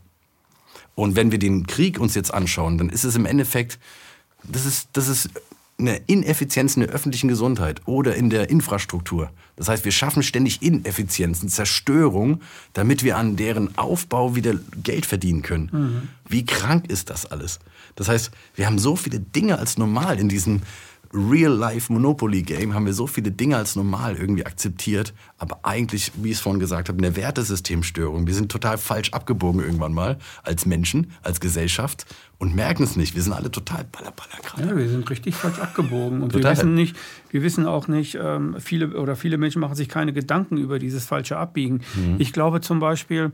Und wenn wir den Krieg uns jetzt anschauen, dann ist es im Endeffekt, das ist, das ist eine Ineffizienz in der öffentlichen Gesundheit oder in der Infrastruktur. Das heißt, wir schaffen ständig Ineffizienzen, Zerstörung, damit wir an deren Aufbau wieder Geld verdienen können. Mhm. Wie krank ist das alles? Das heißt, wir haben so viele Dinge als normal in diesem Real-Life-Monopoly-Game haben wir so viele Dinge als normal irgendwie akzeptiert, aber eigentlich, wie ich es vorhin gesagt habe, eine Wertesystemstörung. Wir sind total falsch abgebogen irgendwann mal als Menschen, als Gesellschaft und merken es nicht. Wir sind alle total ballerballer gerade. Ja, wir sind richtig falsch abgebogen und total. wir wissen nicht, wir wissen auch nicht, ähm, viele oder viele Menschen machen sich keine Gedanken über dieses falsche Abbiegen. Mhm. Ich glaube zum Beispiel,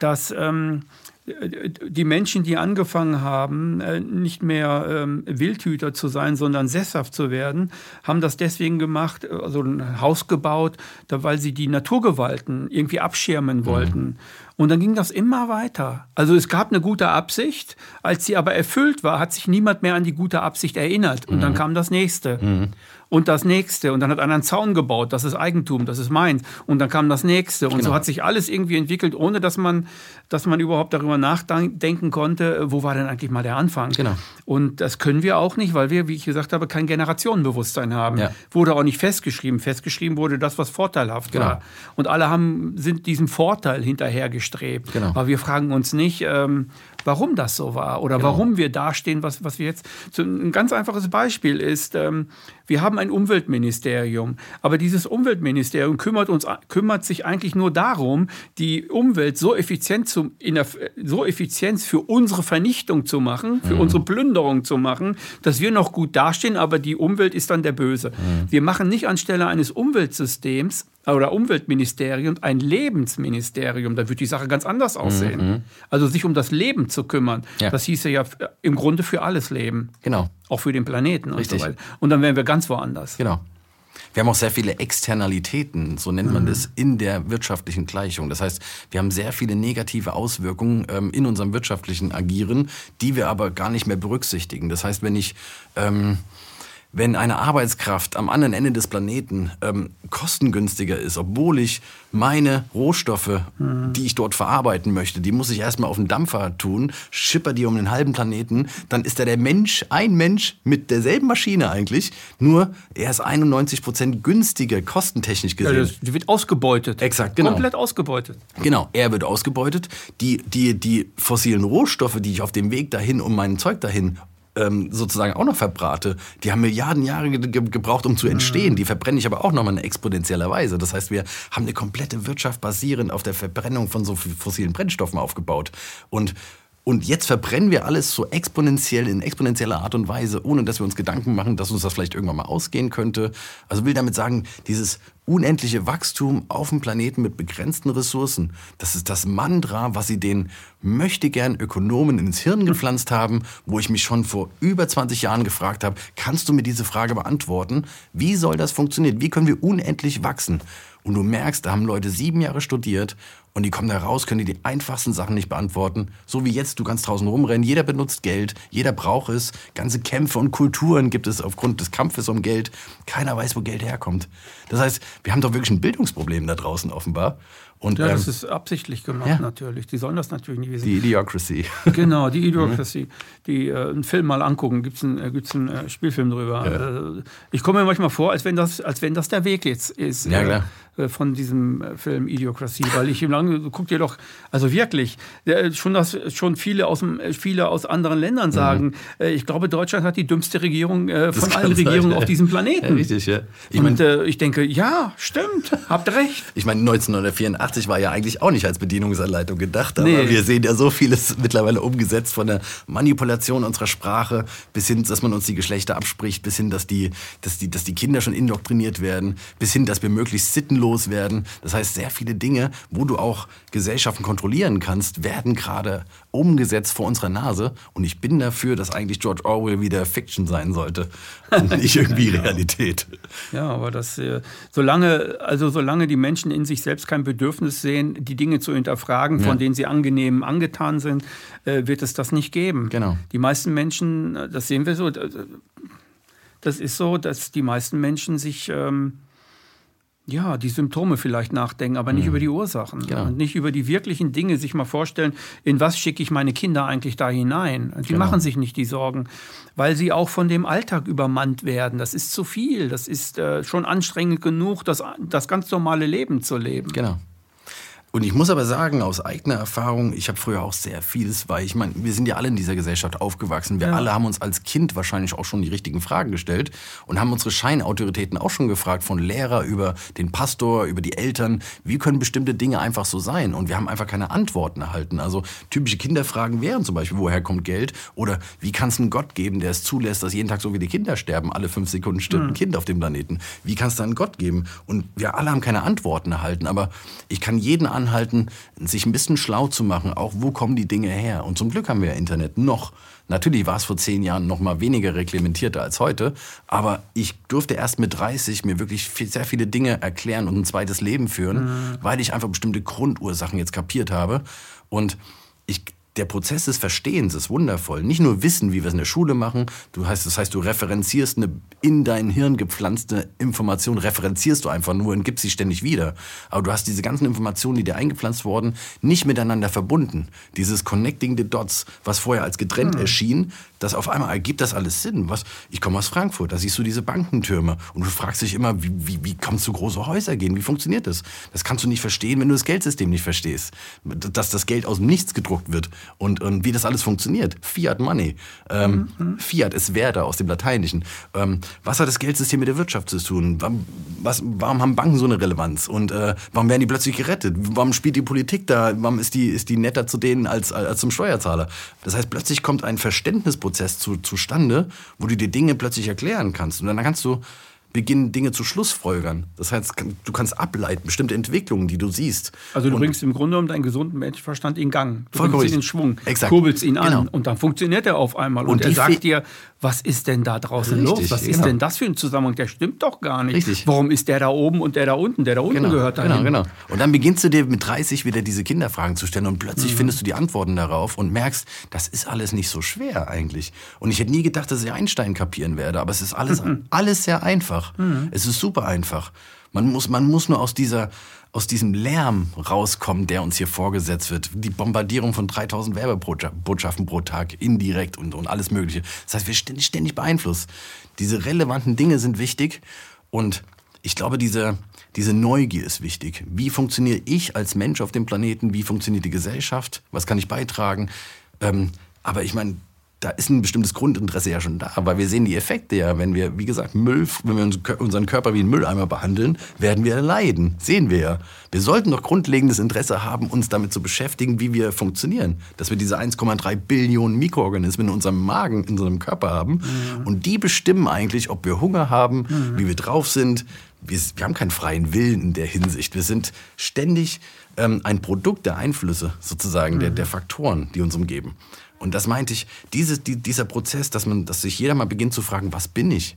dass ähm, die Menschen, die angefangen haben, äh, nicht mehr ähm, Wildhüter zu sein, sondern sesshaft zu werden, haben das deswegen gemacht, also ein Haus gebaut, weil sie die Naturgewalten irgendwie abschirmen mhm. wollten. Mhm. Und dann ging das immer weiter. Also es gab eine gute Absicht, als sie aber erfüllt war, hat sich niemand mehr an die gute Absicht erinnert. Und mhm. dann kam das nächste. Mhm und das nächste. Und dann hat einer einen Zaun gebaut, das ist Eigentum, das ist meins. Und dann kam das nächste. Und genau. so hat sich alles irgendwie entwickelt, ohne dass man, dass man überhaupt darüber nachdenken konnte, wo war denn eigentlich mal der Anfang. Genau. Und das können wir auch nicht, weil wir, wie ich gesagt habe, kein Generationenbewusstsein haben. Ja. Wurde auch nicht festgeschrieben. Festgeschrieben wurde das, was vorteilhaft genau. war. Und alle haben, sind diesem Vorteil hinterhergestrebt. Genau. Aber wir fragen uns nicht, ähm, warum das so war oder genau. warum wir dastehen, was, was wir jetzt. So ein ganz einfaches Beispiel ist, ähm, wir haben ein Umweltministerium, aber dieses Umweltministerium kümmert, uns, kümmert sich eigentlich nur darum, die Umwelt so effizient, zu, in der, so effizient für unsere Vernichtung zu machen, für mhm. unsere Plünderung zu machen, dass wir noch gut dastehen, aber die Umwelt ist dann der Böse. Mhm. Wir machen nicht anstelle eines Umweltsystems oder Umweltministerium ein Lebensministerium, dann wird die Sache ganz anders aussehen. Mhm. Also sich um das Leben zu kümmern, ja. das hieße ja im Grunde für alles Leben. Genau. Auch für den Planeten Richtig. und so weiter. Und dann wären wir ganz woanders. Genau. Wir haben auch sehr viele Externalitäten, so nennt man mhm. das, in der wirtschaftlichen Gleichung. Das heißt, wir haben sehr viele negative Auswirkungen ähm, in unserem wirtschaftlichen Agieren, die wir aber gar nicht mehr berücksichtigen. Das heißt, wenn ich ähm, wenn eine Arbeitskraft am anderen Ende des Planeten ähm, kostengünstiger ist, obwohl ich meine Rohstoffe, mhm. die ich dort verarbeiten möchte, die muss ich erstmal auf den Dampfer tun, schipper die um den halben Planeten, dann ist da der Mensch, ein Mensch mit derselben Maschine eigentlich, nur er ist 91 Prozent günstiger, kostentechnisch gesehen. Ja, die wird ausgebeutet. Exakt, genau. Komplett ausgebeutet. Genau, er wird ausgebeutet. Die, die, die fossilen Rohstoffe, die ich auf dem Weg dahin, um mein Zeug dahin sozusagen auch noch verbrate, die haben Milliarden Jahre ge gebraucht, um zu entstehen. Die verbrenne ich aber auch nochmal in exponentieller Weise. Das heißt, wir haben eine komplette Wirtschaft basierend auf der Verbrennung von so fossilen Brennstoffen aufgebaut. Und und jetzt verbrennen wir alles so exponentiell, in exponentieller Art und Weise, ohne dass wir uns Gedanken machen, dass uns das vielleicht irgendwann mal ausgehen könnte. Also will damit sagen, dieses unendliche Wachstum auf dem Planeten mit begrenzten Ressourcen, das ist das Mantra, was sie den möchte gern Ökonomen ins Hirn gepflanzt haben, wo ich mich schon vor über 20 Jahren gefragt habe, kannst du mir diese Frage beantworten? Wie soll das funktionieren? Wie können wir unendlich wachsen? Und du merkst, da haben Leute sieben Jahre studiert und die kommen da raus, können dir die einfachsten Sachen nicht beantworten. So wie jetzt, du kannst draußen rumrennen, jeder benutzt Geld, jeder braucht es. Ganze Kämpfe und Kulturen gibt es aufgrund des Kampfes um Geld. Keiner weiß, wo Geld herkommt. Das heißt, wir haben doch wirklich ein Bildungsproblem da draußen offenbar. Und, ja, das ähm, ist absichtlich gemacht ja. natürlich. Die sollen das natürlich nicht wissen. Die Idiocracy. (laughs) Genau, die Idiocracy. die äh, einen Film mal angucken, gibt es einen, äh, gibt's einen äh, Spielfilm drüber. Ja. Äh, ich komme mir manchmal vor, als wenn das, als wenn das der Weg jetzt ist. Ja, klar. Äh, von diesem äh, Film Idiocracy, weil ich im lange guck dir doch, also wirklich, schon das schon viele aus dem, viele aus anderen Ländern mhm. sagen, mhm. ich glaube, Deutschland hat die dümmste Regierung von allen Regierungen sein, auf diesem Planeten. Ja, richtig, ja. Ich Und mein, ich denke, ja, stimmt, habt recht. Ich meine, 1984 war ja eigentlich auch nicht als Bedienungsanleitung gedacht, aber nee. wir sehen ja so vieles mittlerweile umgesetzt von der Manipulation unserer Sprache bis hin, dass man uns die Geschlechter abspricht, bis hin, dass die, dass die, dass die Kinder schon indoktriniert werden, bis hin, dass wir möglichst sittenlos werden. Das heißt, sehr viele Dinge, wo du auch Gesellschaften kontrollieren kannst, werden gerade umgesetzt vor unserer Nase. Und ich bin dafür, dass eigentlich George Orwell wieder Fiction sein sollte und (laughs) nicht irgendwie Realität. Ja, aber das, äh, solange, also solange die Menschen in sich selbst kein Bedürfnis sehen, die Dinge zu hinterfragen, von ja. denen sie angenehm angetan sind, äh, wird es das nicht geben. Genau. Die meisten Menschen, äh, das sehen wir so, das ist so, dass die meisten Menschen sich ähm, ja, die Symptome vielleicht nachdenken, aber nicht mhm. über die Ursachen genau. und nicht über die wirklichen Dinge, sich mal vorstellen, in was schicke ich meine Kinder eigentlich da hinein. Die genau. machen sich nicht die Sorgen, weil sie auch von dem Alltag übermannt werden. Das ist zu viel, das ist äh, schon anstrengend genug, das, das ganz normale Leben zu leben. Genau. Und ich muss aber sagen, aus eigener Erfahrung, ich habe früher auch sehr vieles, weil ich meine, wir sind ja alle in dieser Gesellschaft aufgewachsen. Wir ja. alle haben uns als Kind wahrscheinlich auch schon die richtigen Fragen gestellt und haben unsere Scheinautoritäten auch schon gefragt, von Lehrer über den Pastor, über die Eltern, wie können bestimmte Dinge einfach so sein? Und wir haben einfach keine Antworten erhalten. Also typische Kinderfragen wären zum Beispiel, woher kommt Geld? Oder wie kann es einen Gott geben, der es zulässt, dass jeden Tag so viele Kinder sterben? Alle fünf Sekunden stirbt ein mhm. Kind auf dem Planeten. Wie kann es da einen Gott geben? Und wir alle haben keine Antworten erhalten. Aber ich kann jeden anhalten, sich ein bisschen schlau zu machen, auch wo kommen die Dinge her. Und zum Glück haben wir ja Internet noch. Natürlich war es vor zehn Jahren noch mal weniger reglementierter als heute, aber ich durfte erst mit 30 mir wirklich viel, sehr viele Dinge erklären und ein zweites Leben führen, mhm. weil ich einfach bestimmte Grundursachen jetzt kapiert habe. Und ich der Prozess des Verstehens ist wundervoll. Nicht nur wissen, wie wir es in der Schule machen. Du heißt, das heißt, du referenzierst eine in dein Hirn gepflanzte Information, referenzierst du einfach nur und gibst sie ständig wieder. Aber du hast diese ganzen Informationen, die dir eingepflanzt wurden, nicht miteinander verbunden. Dieses Connecting the Dots, was vorher als getrennt hm. erschien, das auf einmal ergibt das alles Sinn. Was, ich komme aus Frankfurt, da siehst du diese Bankentürme und du fragst dich immer, wie, wie, wie kommst du große Häuser gehen? Wie funktioniert das? Das kannst du nicht verstehen, wenn du das Geldsystem nicht verstehst. Dass das Geld aus dem Nichts gedruckt wird und, und wie das alles funktioniert. Fiat Money. Ähm, mhm. Fiat ist Werte aus dem Lateinischen. Ähm, was hat das Geldsystem mit der Wirtschaft zu tun? Warum, was, warum haben Banken so eine Relevanz? Und äh, warum werden die plötzlich gerettet? Warum spielt die Politik da? Warum ist die, ist die netter zu denen als, als zum Steuerzahler? Das heißt, plötzlich kommt ein Verständnisprozess zu, zustande, wo du dir Dinge plötzlich erklären kannst. Und dann kannst du beginnen Dinge zu schlussfolgern. Das heißt, du kannst ableiten, bestimmte Entwicklungen, die du siehst. Also du und bringst im Grunde genommen deinen gesunden Menschenverstand in Gang. Du bringst ihn in Schwung, Exakt. kurbelst ihn an genau. und dann funktioniert er auf einmal. Und, und er sagt dir, was ist denn da draußen Richtig, los? Was genau. ist denn das für ein Zusammenhang? Der stimmt doch gar nicht. Richtig. Warum ist der da oben und der da unten? Der da unten genau, gehört dahin. Genau, genau. Und dann beginnst du dir mit 30 wieder diese Kinderfragen zu stellen und plötzlich mhm. findest du die Antworten darauf und merkst, das ist alles nicht so schwer eigentlich. Und ich hätte nie gedacht, dass ich Einstein kapieren werde, aber es ist alles, (laughs) alles sehr einfach. Mhm. Es ist super einfach. Man muss, man muss nur aus dieser, aus diesem Lärm rauskommen, der uns hier vorgesetzt wird. Die Bombardierung von 3000 Werbebotschaften pro Tag, indirekt und, und alles Mögliche. Das heißt, wir ständig, ständig beeinflusst. Diese relevanten Dinge sind wichtig und ich glaube, diese, diese Neugier ist wichtig. Wie funktioniere ich als Mensch auf dem Planeten? Wie funktioniert die Gesellschaft? Was kann ich beitragen? Ähm, aber ich meine, da ist ein bestimmtes Grundinteresse ja schon da, weil wir sehen die Effekte ja, wenn wir, wie gesagt, Müll, wenn wir unseren Körper wie einen Mülleimer behandeln, werden wir leiden. Sehen wir ja. Wir sollten doch grundlegendes Interesse haben, uns damit zu beschäftigen, wie wir funktionieren. Dass wir diese 1,3 Billionen Mikroorganismen in unserem Magen, in unserem Körper haben. Mhm. Und die bestimmen eigentlich, ob wir Hunger haben, mhm. wie wir drauf sind. Wir, wir, haben keinen freien Willen in der Hinsicht. Wir sind ständig ähm, ein Produkt der Einflüsse, sozusagen, mhm. der, der Faktoren, die uns umgeben. Und das meinte ich, diese, die, dieser Prozess, dass, man, dass sich jeder mal beginnt zu fragen, was bin ich?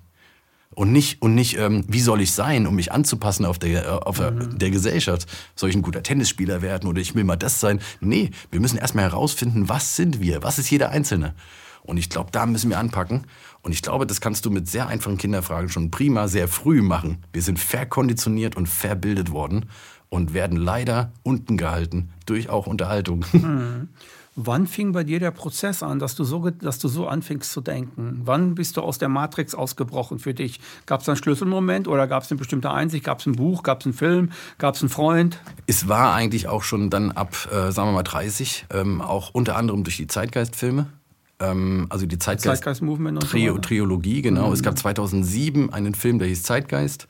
Und nicht, und nicht ähm, wie soll ich sein, um mich anzupassen auf, der, äh, auf mhm. der Gesellschaft. Soll ich ein guter Tennisspieler werden oder ich will mal das sein? Nee, wir müssen erstmal herausfinden, was sind wir? Was ist jeder Einzelne? Und ich glaube, da müssen wir anpacken. Und ich glaube, das kannst du mit sehr einfachen Kinderfragen schon prima sehr früh machen. Wir sind verkonditioniert und verbildet worden und werden leider unten gehalten durch auch Unterhaltung. Mhm. Wann fing bei dir der Prozess an, dass du so, dass du so anfingst zu denken? Wann bist du aus der Matrix ausgebrochen für dich? Gab es einen Schlüsselmoment oder gab es eine bestimmte Einsicht? Gab es ein Buch? Gab es einen Film? Gab es einen Freund? Es war eigentlich auch schon dann ab, äh, sagen wir mal, 30, ähm, auch unter anderem durch die Zeitgeistfilme. Ähm, also die Zeitgeist, Zeitgeist Movement und Trio, so Triologie, genau. Mhm. Es gab 2007 einen Film, der hieß Zeitgeist.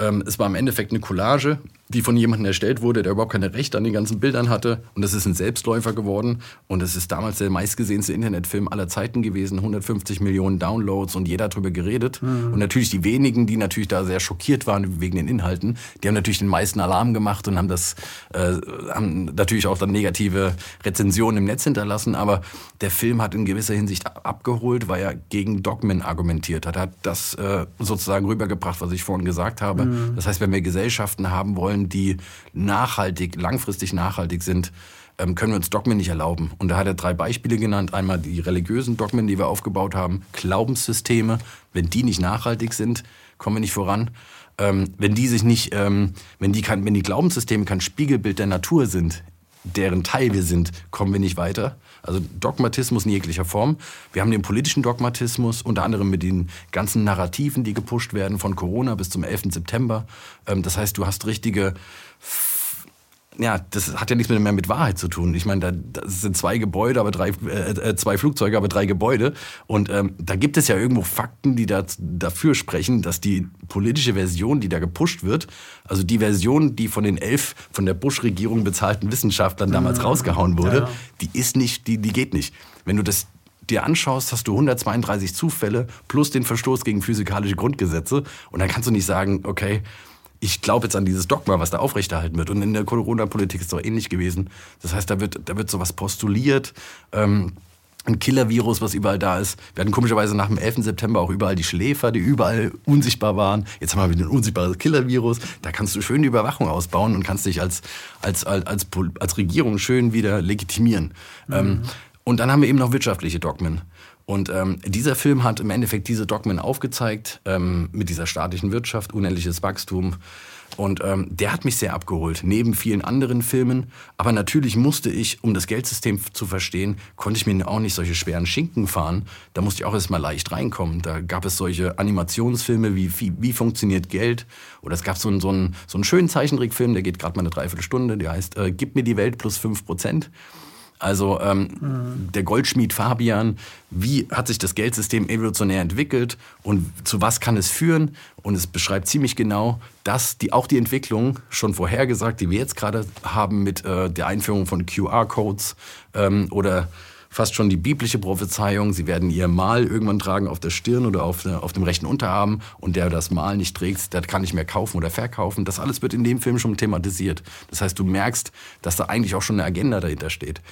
Ähm, es war im Endeffekt eine Collage die von jemandem erstellt wurde, der überhaupt keine Rechte an den ganzen Bildern hatte. Und das ist ein Selbstläufer geworden. Und es ist damals der meistgesehenste Internetfilm aller Zeiten gewesen. 150 Millionen Downloads und jeder hat darüber geredet. Mhm. Und natürlich die wenigen, die natürlich da sehr schockiert waren wegen den Inhalten, die haben natürlich den meisten Alarm gemacht und haben das, äh, haben natürlich auch dann negative Rezensionen im Netz hinterlassen. Aber der Film hat in gewisser Hinsicht abgeholt, weil er gegen Dogmen argumentiert hat. Er hat das äh, sozusagen rübergebracht, was ich vorhin gesagt habe. Mhm. Das heißt, wenn wir Gesellschaften haben wollen, wollen, die nachhaltig, langfristig nachhaltig sind, ähm, können wir uns Dogmen nicht erlauben. Und da hat er drei Beispiele genannt. Einmal die religiösen Dogmen, die wir aufgebaut haben, Glaubenssysteme. Wenn die nicht nachhaltig sind, kommen wir nicht voran. Ähm, wenn die sich nicht, ähm, wenn die kein, wenn die Glaubenssysteme kein Spiegelbild der Natur sind, deren Teil wir sind, kommen wir nicht weiter. Also Dogmatismus in jeglicher Form. Wir haben den politischen Dogmatismus, unter anderem mit den ganzen Narrativen, die gepusht werden, von Corona bis zum 11. September. Ähm, das heißt, du hast richtige ja, das hat ja nichts mehr mit Wahrheit zu tun. Ich meine, da, das sind zwei Gebäude, aber drei, äh, äh, zwei Flugzeuge, aber drei Gebäude. Und ähm, da gibt es ja irgendwo Fakten, die da, dafür sprechen, dass die politische Version, die da gepusht wird, also die Version, die von den elf von der Bush-Regierung bezahlten Wissenschaftlern damals mhm. rausgehauen wurde, ja. die ist nicht, die, die geht nicht. Wenn du das dir anschaust, hast du 132 Zufälle plus den Verstoß gegen physikalische Grundgesetze. Und dann kannst du nicht sagen, okay, ich glaube jetzt an dieses Dogma, was da aufrechterhalten wird. Und in der Corona-Politik ist es doch ähnlich gewesen. Das heißt, da wird, da wird sowas postuliert. Ähm, ein Killer-Virus, was überall da ist. Wir hatten komischerweise nach dem 11. September auch überall die Schläfer, die überall unsichtbar waren. Jetzt haben wir wieder ein unsichtbares Killer-Virus. Da kannst du schön die Überwachung ausbauen und kannst dich als, als, als, als, als Regierung schön wieder legitimieren. Mhm. Ähm, und dann haben wir eben noch wirtschaftliche Dogmen. Und ähm, dieser Film hat im Endeffekt diese Dogmen aufgezeigt, ähm, mit dieser staatlichen Wirtschaft, unendliches Wachstum. Und ähm, der hat mich sehr abgeholt, neben vielen anderen Filmen. Aber natürlich musste ich, um das Geldsystem zu verstehen, konnte ich mir auch nicht solche schweren Schinken fahren. Da musste ich auch erstmal leicht reinkommen. Da gab es solche Animationsfilme wie Wie, wie funktioniert Geld? Oder es gab so einen, so einen, so einen schönen Zeichentrickfilm, der geht gerade mal eine Dreiviertelstunde, der heißt äh, Gib mir die Welt plus fünf Prozent. Also ähm, mhm. der Goldschmied Fabian, wie hat sich das Geldsystem evolutionär entwickelt und zu was kann es führen? Und es beschreibt ziemlich genau, dass die, auch die Entwicklung schon vorhergesagt, die wir jetzt gerade haben mit äh, der Einführung von QR-Codes ähm, oder fast schon die biblische Prophezeiung, sie werden ihr Mal irgendwann tragen auf der Stirn oder auf, auf dem rechten Unterarm und der das Mal nicht trägt, der kann nicht mehr kaufen oder verkaufen. Das alles wird in dem Film schon thematisiert. Das heißt, du merkst, dass da eigentlich auch schon eine Agenda dahinter steht.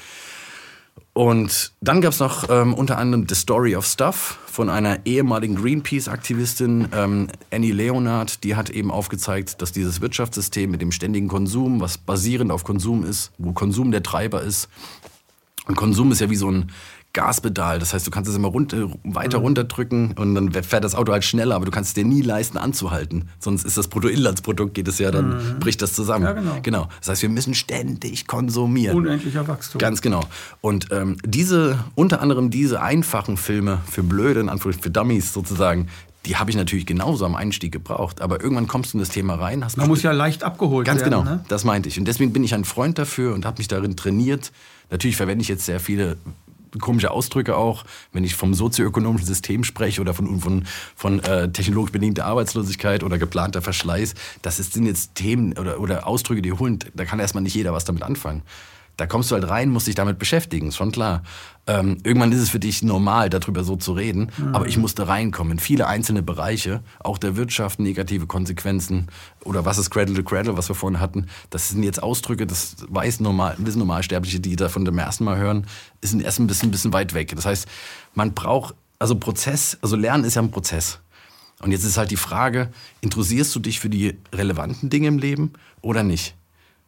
Und dann gab es noch ähm, unter anderem The Story of Stuff von einer ehemaligen Greenpeace-Aktivistin, ähm, Annie Leonard. Die hat eben aufgezeigt, dass dieses Wirtschaftssystem mit dem ständigen Konsum, was basierend auf Konsum ist, wo Konsum der Treiber ist, und Konsum ist ja wie so ein Gaspedal. Das heißt, du kannst es immer runter, weiter mhm. runterdrücken und dann fährt das Auto halt schneller, aber du kannst es dir nie leisten, anzuhalten. Sonst ist das Bruttoinlandsprodukt, geht es ja, dann mhm. bricht das zusammen. Ja, genau. genau. Das heißt, wir müssen ständig konsumieren. Unendlicher Wachstum. Ganz genau. Und ähm, diese, unter anderem diese einfachen Filme für Blöde, in Anführungszeichen für Dummies sozusagen, die habe ich natürlich genauso am Einstieg gebraucht. Aber irgendwann kommst du in das Thema rein. Hast Man muss ja leicht abgeholt ganz werden. Ganz genau, ne? das meinte ich. Und deswegen bin ich ein Freund dafür und habe mich darin trainiert. Natürlich verwende ich jetzt sehr viele komische Ausdrücke auch, wenn ich vom sozioökonomischen System spreche oder von, von, von äh, technologisch bedingter Arbeitslosigkeit oder geplanter Verschleiß. Das sind jetzt Themen oder, oder Ausdrücke, die holen, da kann erstmal nicht jeder was damit anfangen. Da kommst du halt rein, musst dich damit beschäftigen, ist schon klar. Ähm, irgendwann ist es für dich normal, darüber so zu reden, mhm. aber ich musste reinkommen in viele einzelne Bereiche, auch der Wirtschaft, negative Konsequenzen oder was ist Cradle to Cradle, was wir vorhin hatten. Das sind jetzt Ausdrücke, das weiß normal, wissen Normalsterbliche, die davon dem ersten Mal hören, ist erst ein bisschen, ein bisschen weit weg. Das heißt, man braucht, also Prozess, also Lernen ist ja ein Prozess. Und jetzt ist halt die Frage, interessierst du dich für die relevanten Dinge im Leben oder nicht?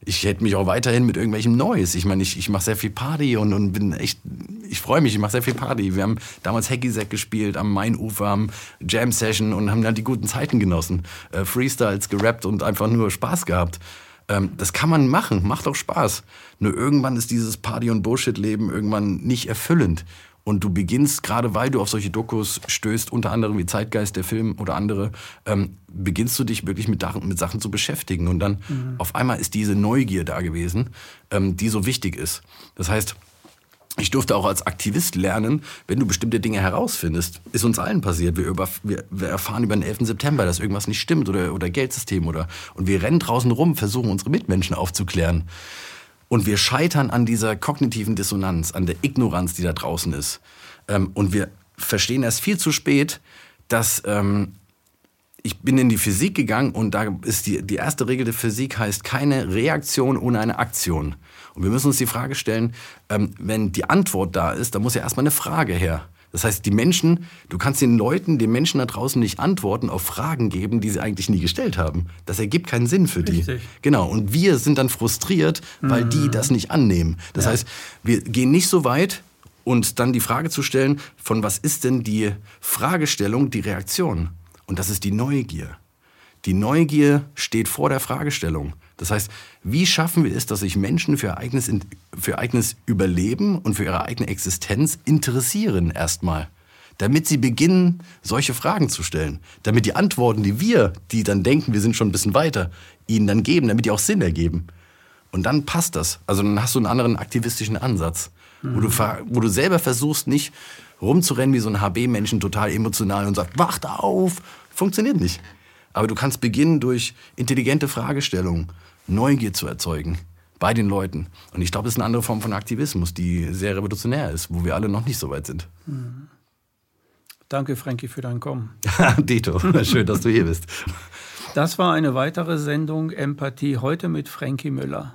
Ich hätte mich auch weiterhin mit irgendwelchem Neues. Ich meine, ich, ich mache sehr viel Party und, und bin echt, ich freue mich, ich mache sehr viel Party. Wir haben damals Hacky Sack gespielt am Mainufer, am Jam Session und haben dann die guten Zeiten genossen. Äh, Freestyles gerappt und einfach nur Spaß gehabt. Ähm, das kann man machen, macht auch Spaß. Nur irgendwann ist dieses Party- und Bullshit-Leben irgendwann nicht erfüllend. Und du beginnst, gerade weil du auf solche Dokus stößt, unter anderem wie Zeitgeist, der Film oder andere, ähm, beginnst du dich wirklich mit, mit Sachen zu beschäftigen. Und dann mhm. auf einmal ist diese Neugier da gewesen, ähm, die so wichtig ist. Das heißt, ich durfte auch als Aktivist lernen, wenn du bestimmte Dinge herausfindest. Ist uns allen passiert. Wir, über, wir, wir erfahren über den 11. September, dass irgendwas nicht stimmt oder, oder Geldsystem oder. Und wir rennen draußen rum, versuchen unsere Mitmenschen aufzuklären. Und wir scheitern an dieser kognitiven Dissonanz, an der Ignoranz, die da draußen ist. Ähm, und wir verstehen erst viel zu spät, dass ähm, ich bin in die Physik gegangen und da ist die, die erste Regel der Physik heißt keine Reaktion ohne eine Aktion. Und wir müssen uns die Frage stellen, ähm, wenn die Antwort da ist, dann muss ja erstmal eine Frage her. Das heißt, die Menschen, du kannst den Leuten, den Menschen da draußen nicht Antworten auf Fragen geben, die sie eigentlich nie gestellt haben. Das ergibt keinen Sinn für die. Richtig. Genau. Und wir sind dann frustriert, weil mhm. die das nicht annehmen. Das ja. heißt, wir gehen nicht so weit, und dann die Frage zu stellen, von was ist denn die Fragestellung, die Reaktion? Und das ist die Neugier. Die Neugier steht vor der Fragestellung. Das heißt, wie schaffen wir es, dass sich Menschen für eigenes, für eigenes Überleben und für ihre eigene Existenz interessieren erstmal? Damit sie beginnen, solche Fragen zu stellen. Damit die Antworten, die wir, die dann denken, wir sind schon ein bisschen weiter, ihnen dann geben, damit die auch Sinn ergeben. Und dann passt das. Also dann hast du einen anderen aktivistischen Ansatz, mhm. wo, du, wo du selber versuchst, nicht rumzurennen wie so ein HB-Menschen total emotional und sagst, wacht auf. Funktioniert nicht. Aber du kannst beginnen durch intelligente Fragestellungen, Neugier zu erzeugen bei den Leuten. Und ich glaube, das ist eine andere Form von Aktivismus, die sehr revolutionär ist, wo wir alle noch nicht so weit sind. Mhm. Danke, Frankie, für dein Kommen. (laughs) Dito, schön, dass du hier bist. Das war eine weitere Sendung Empathie heute mit Frankie Müller.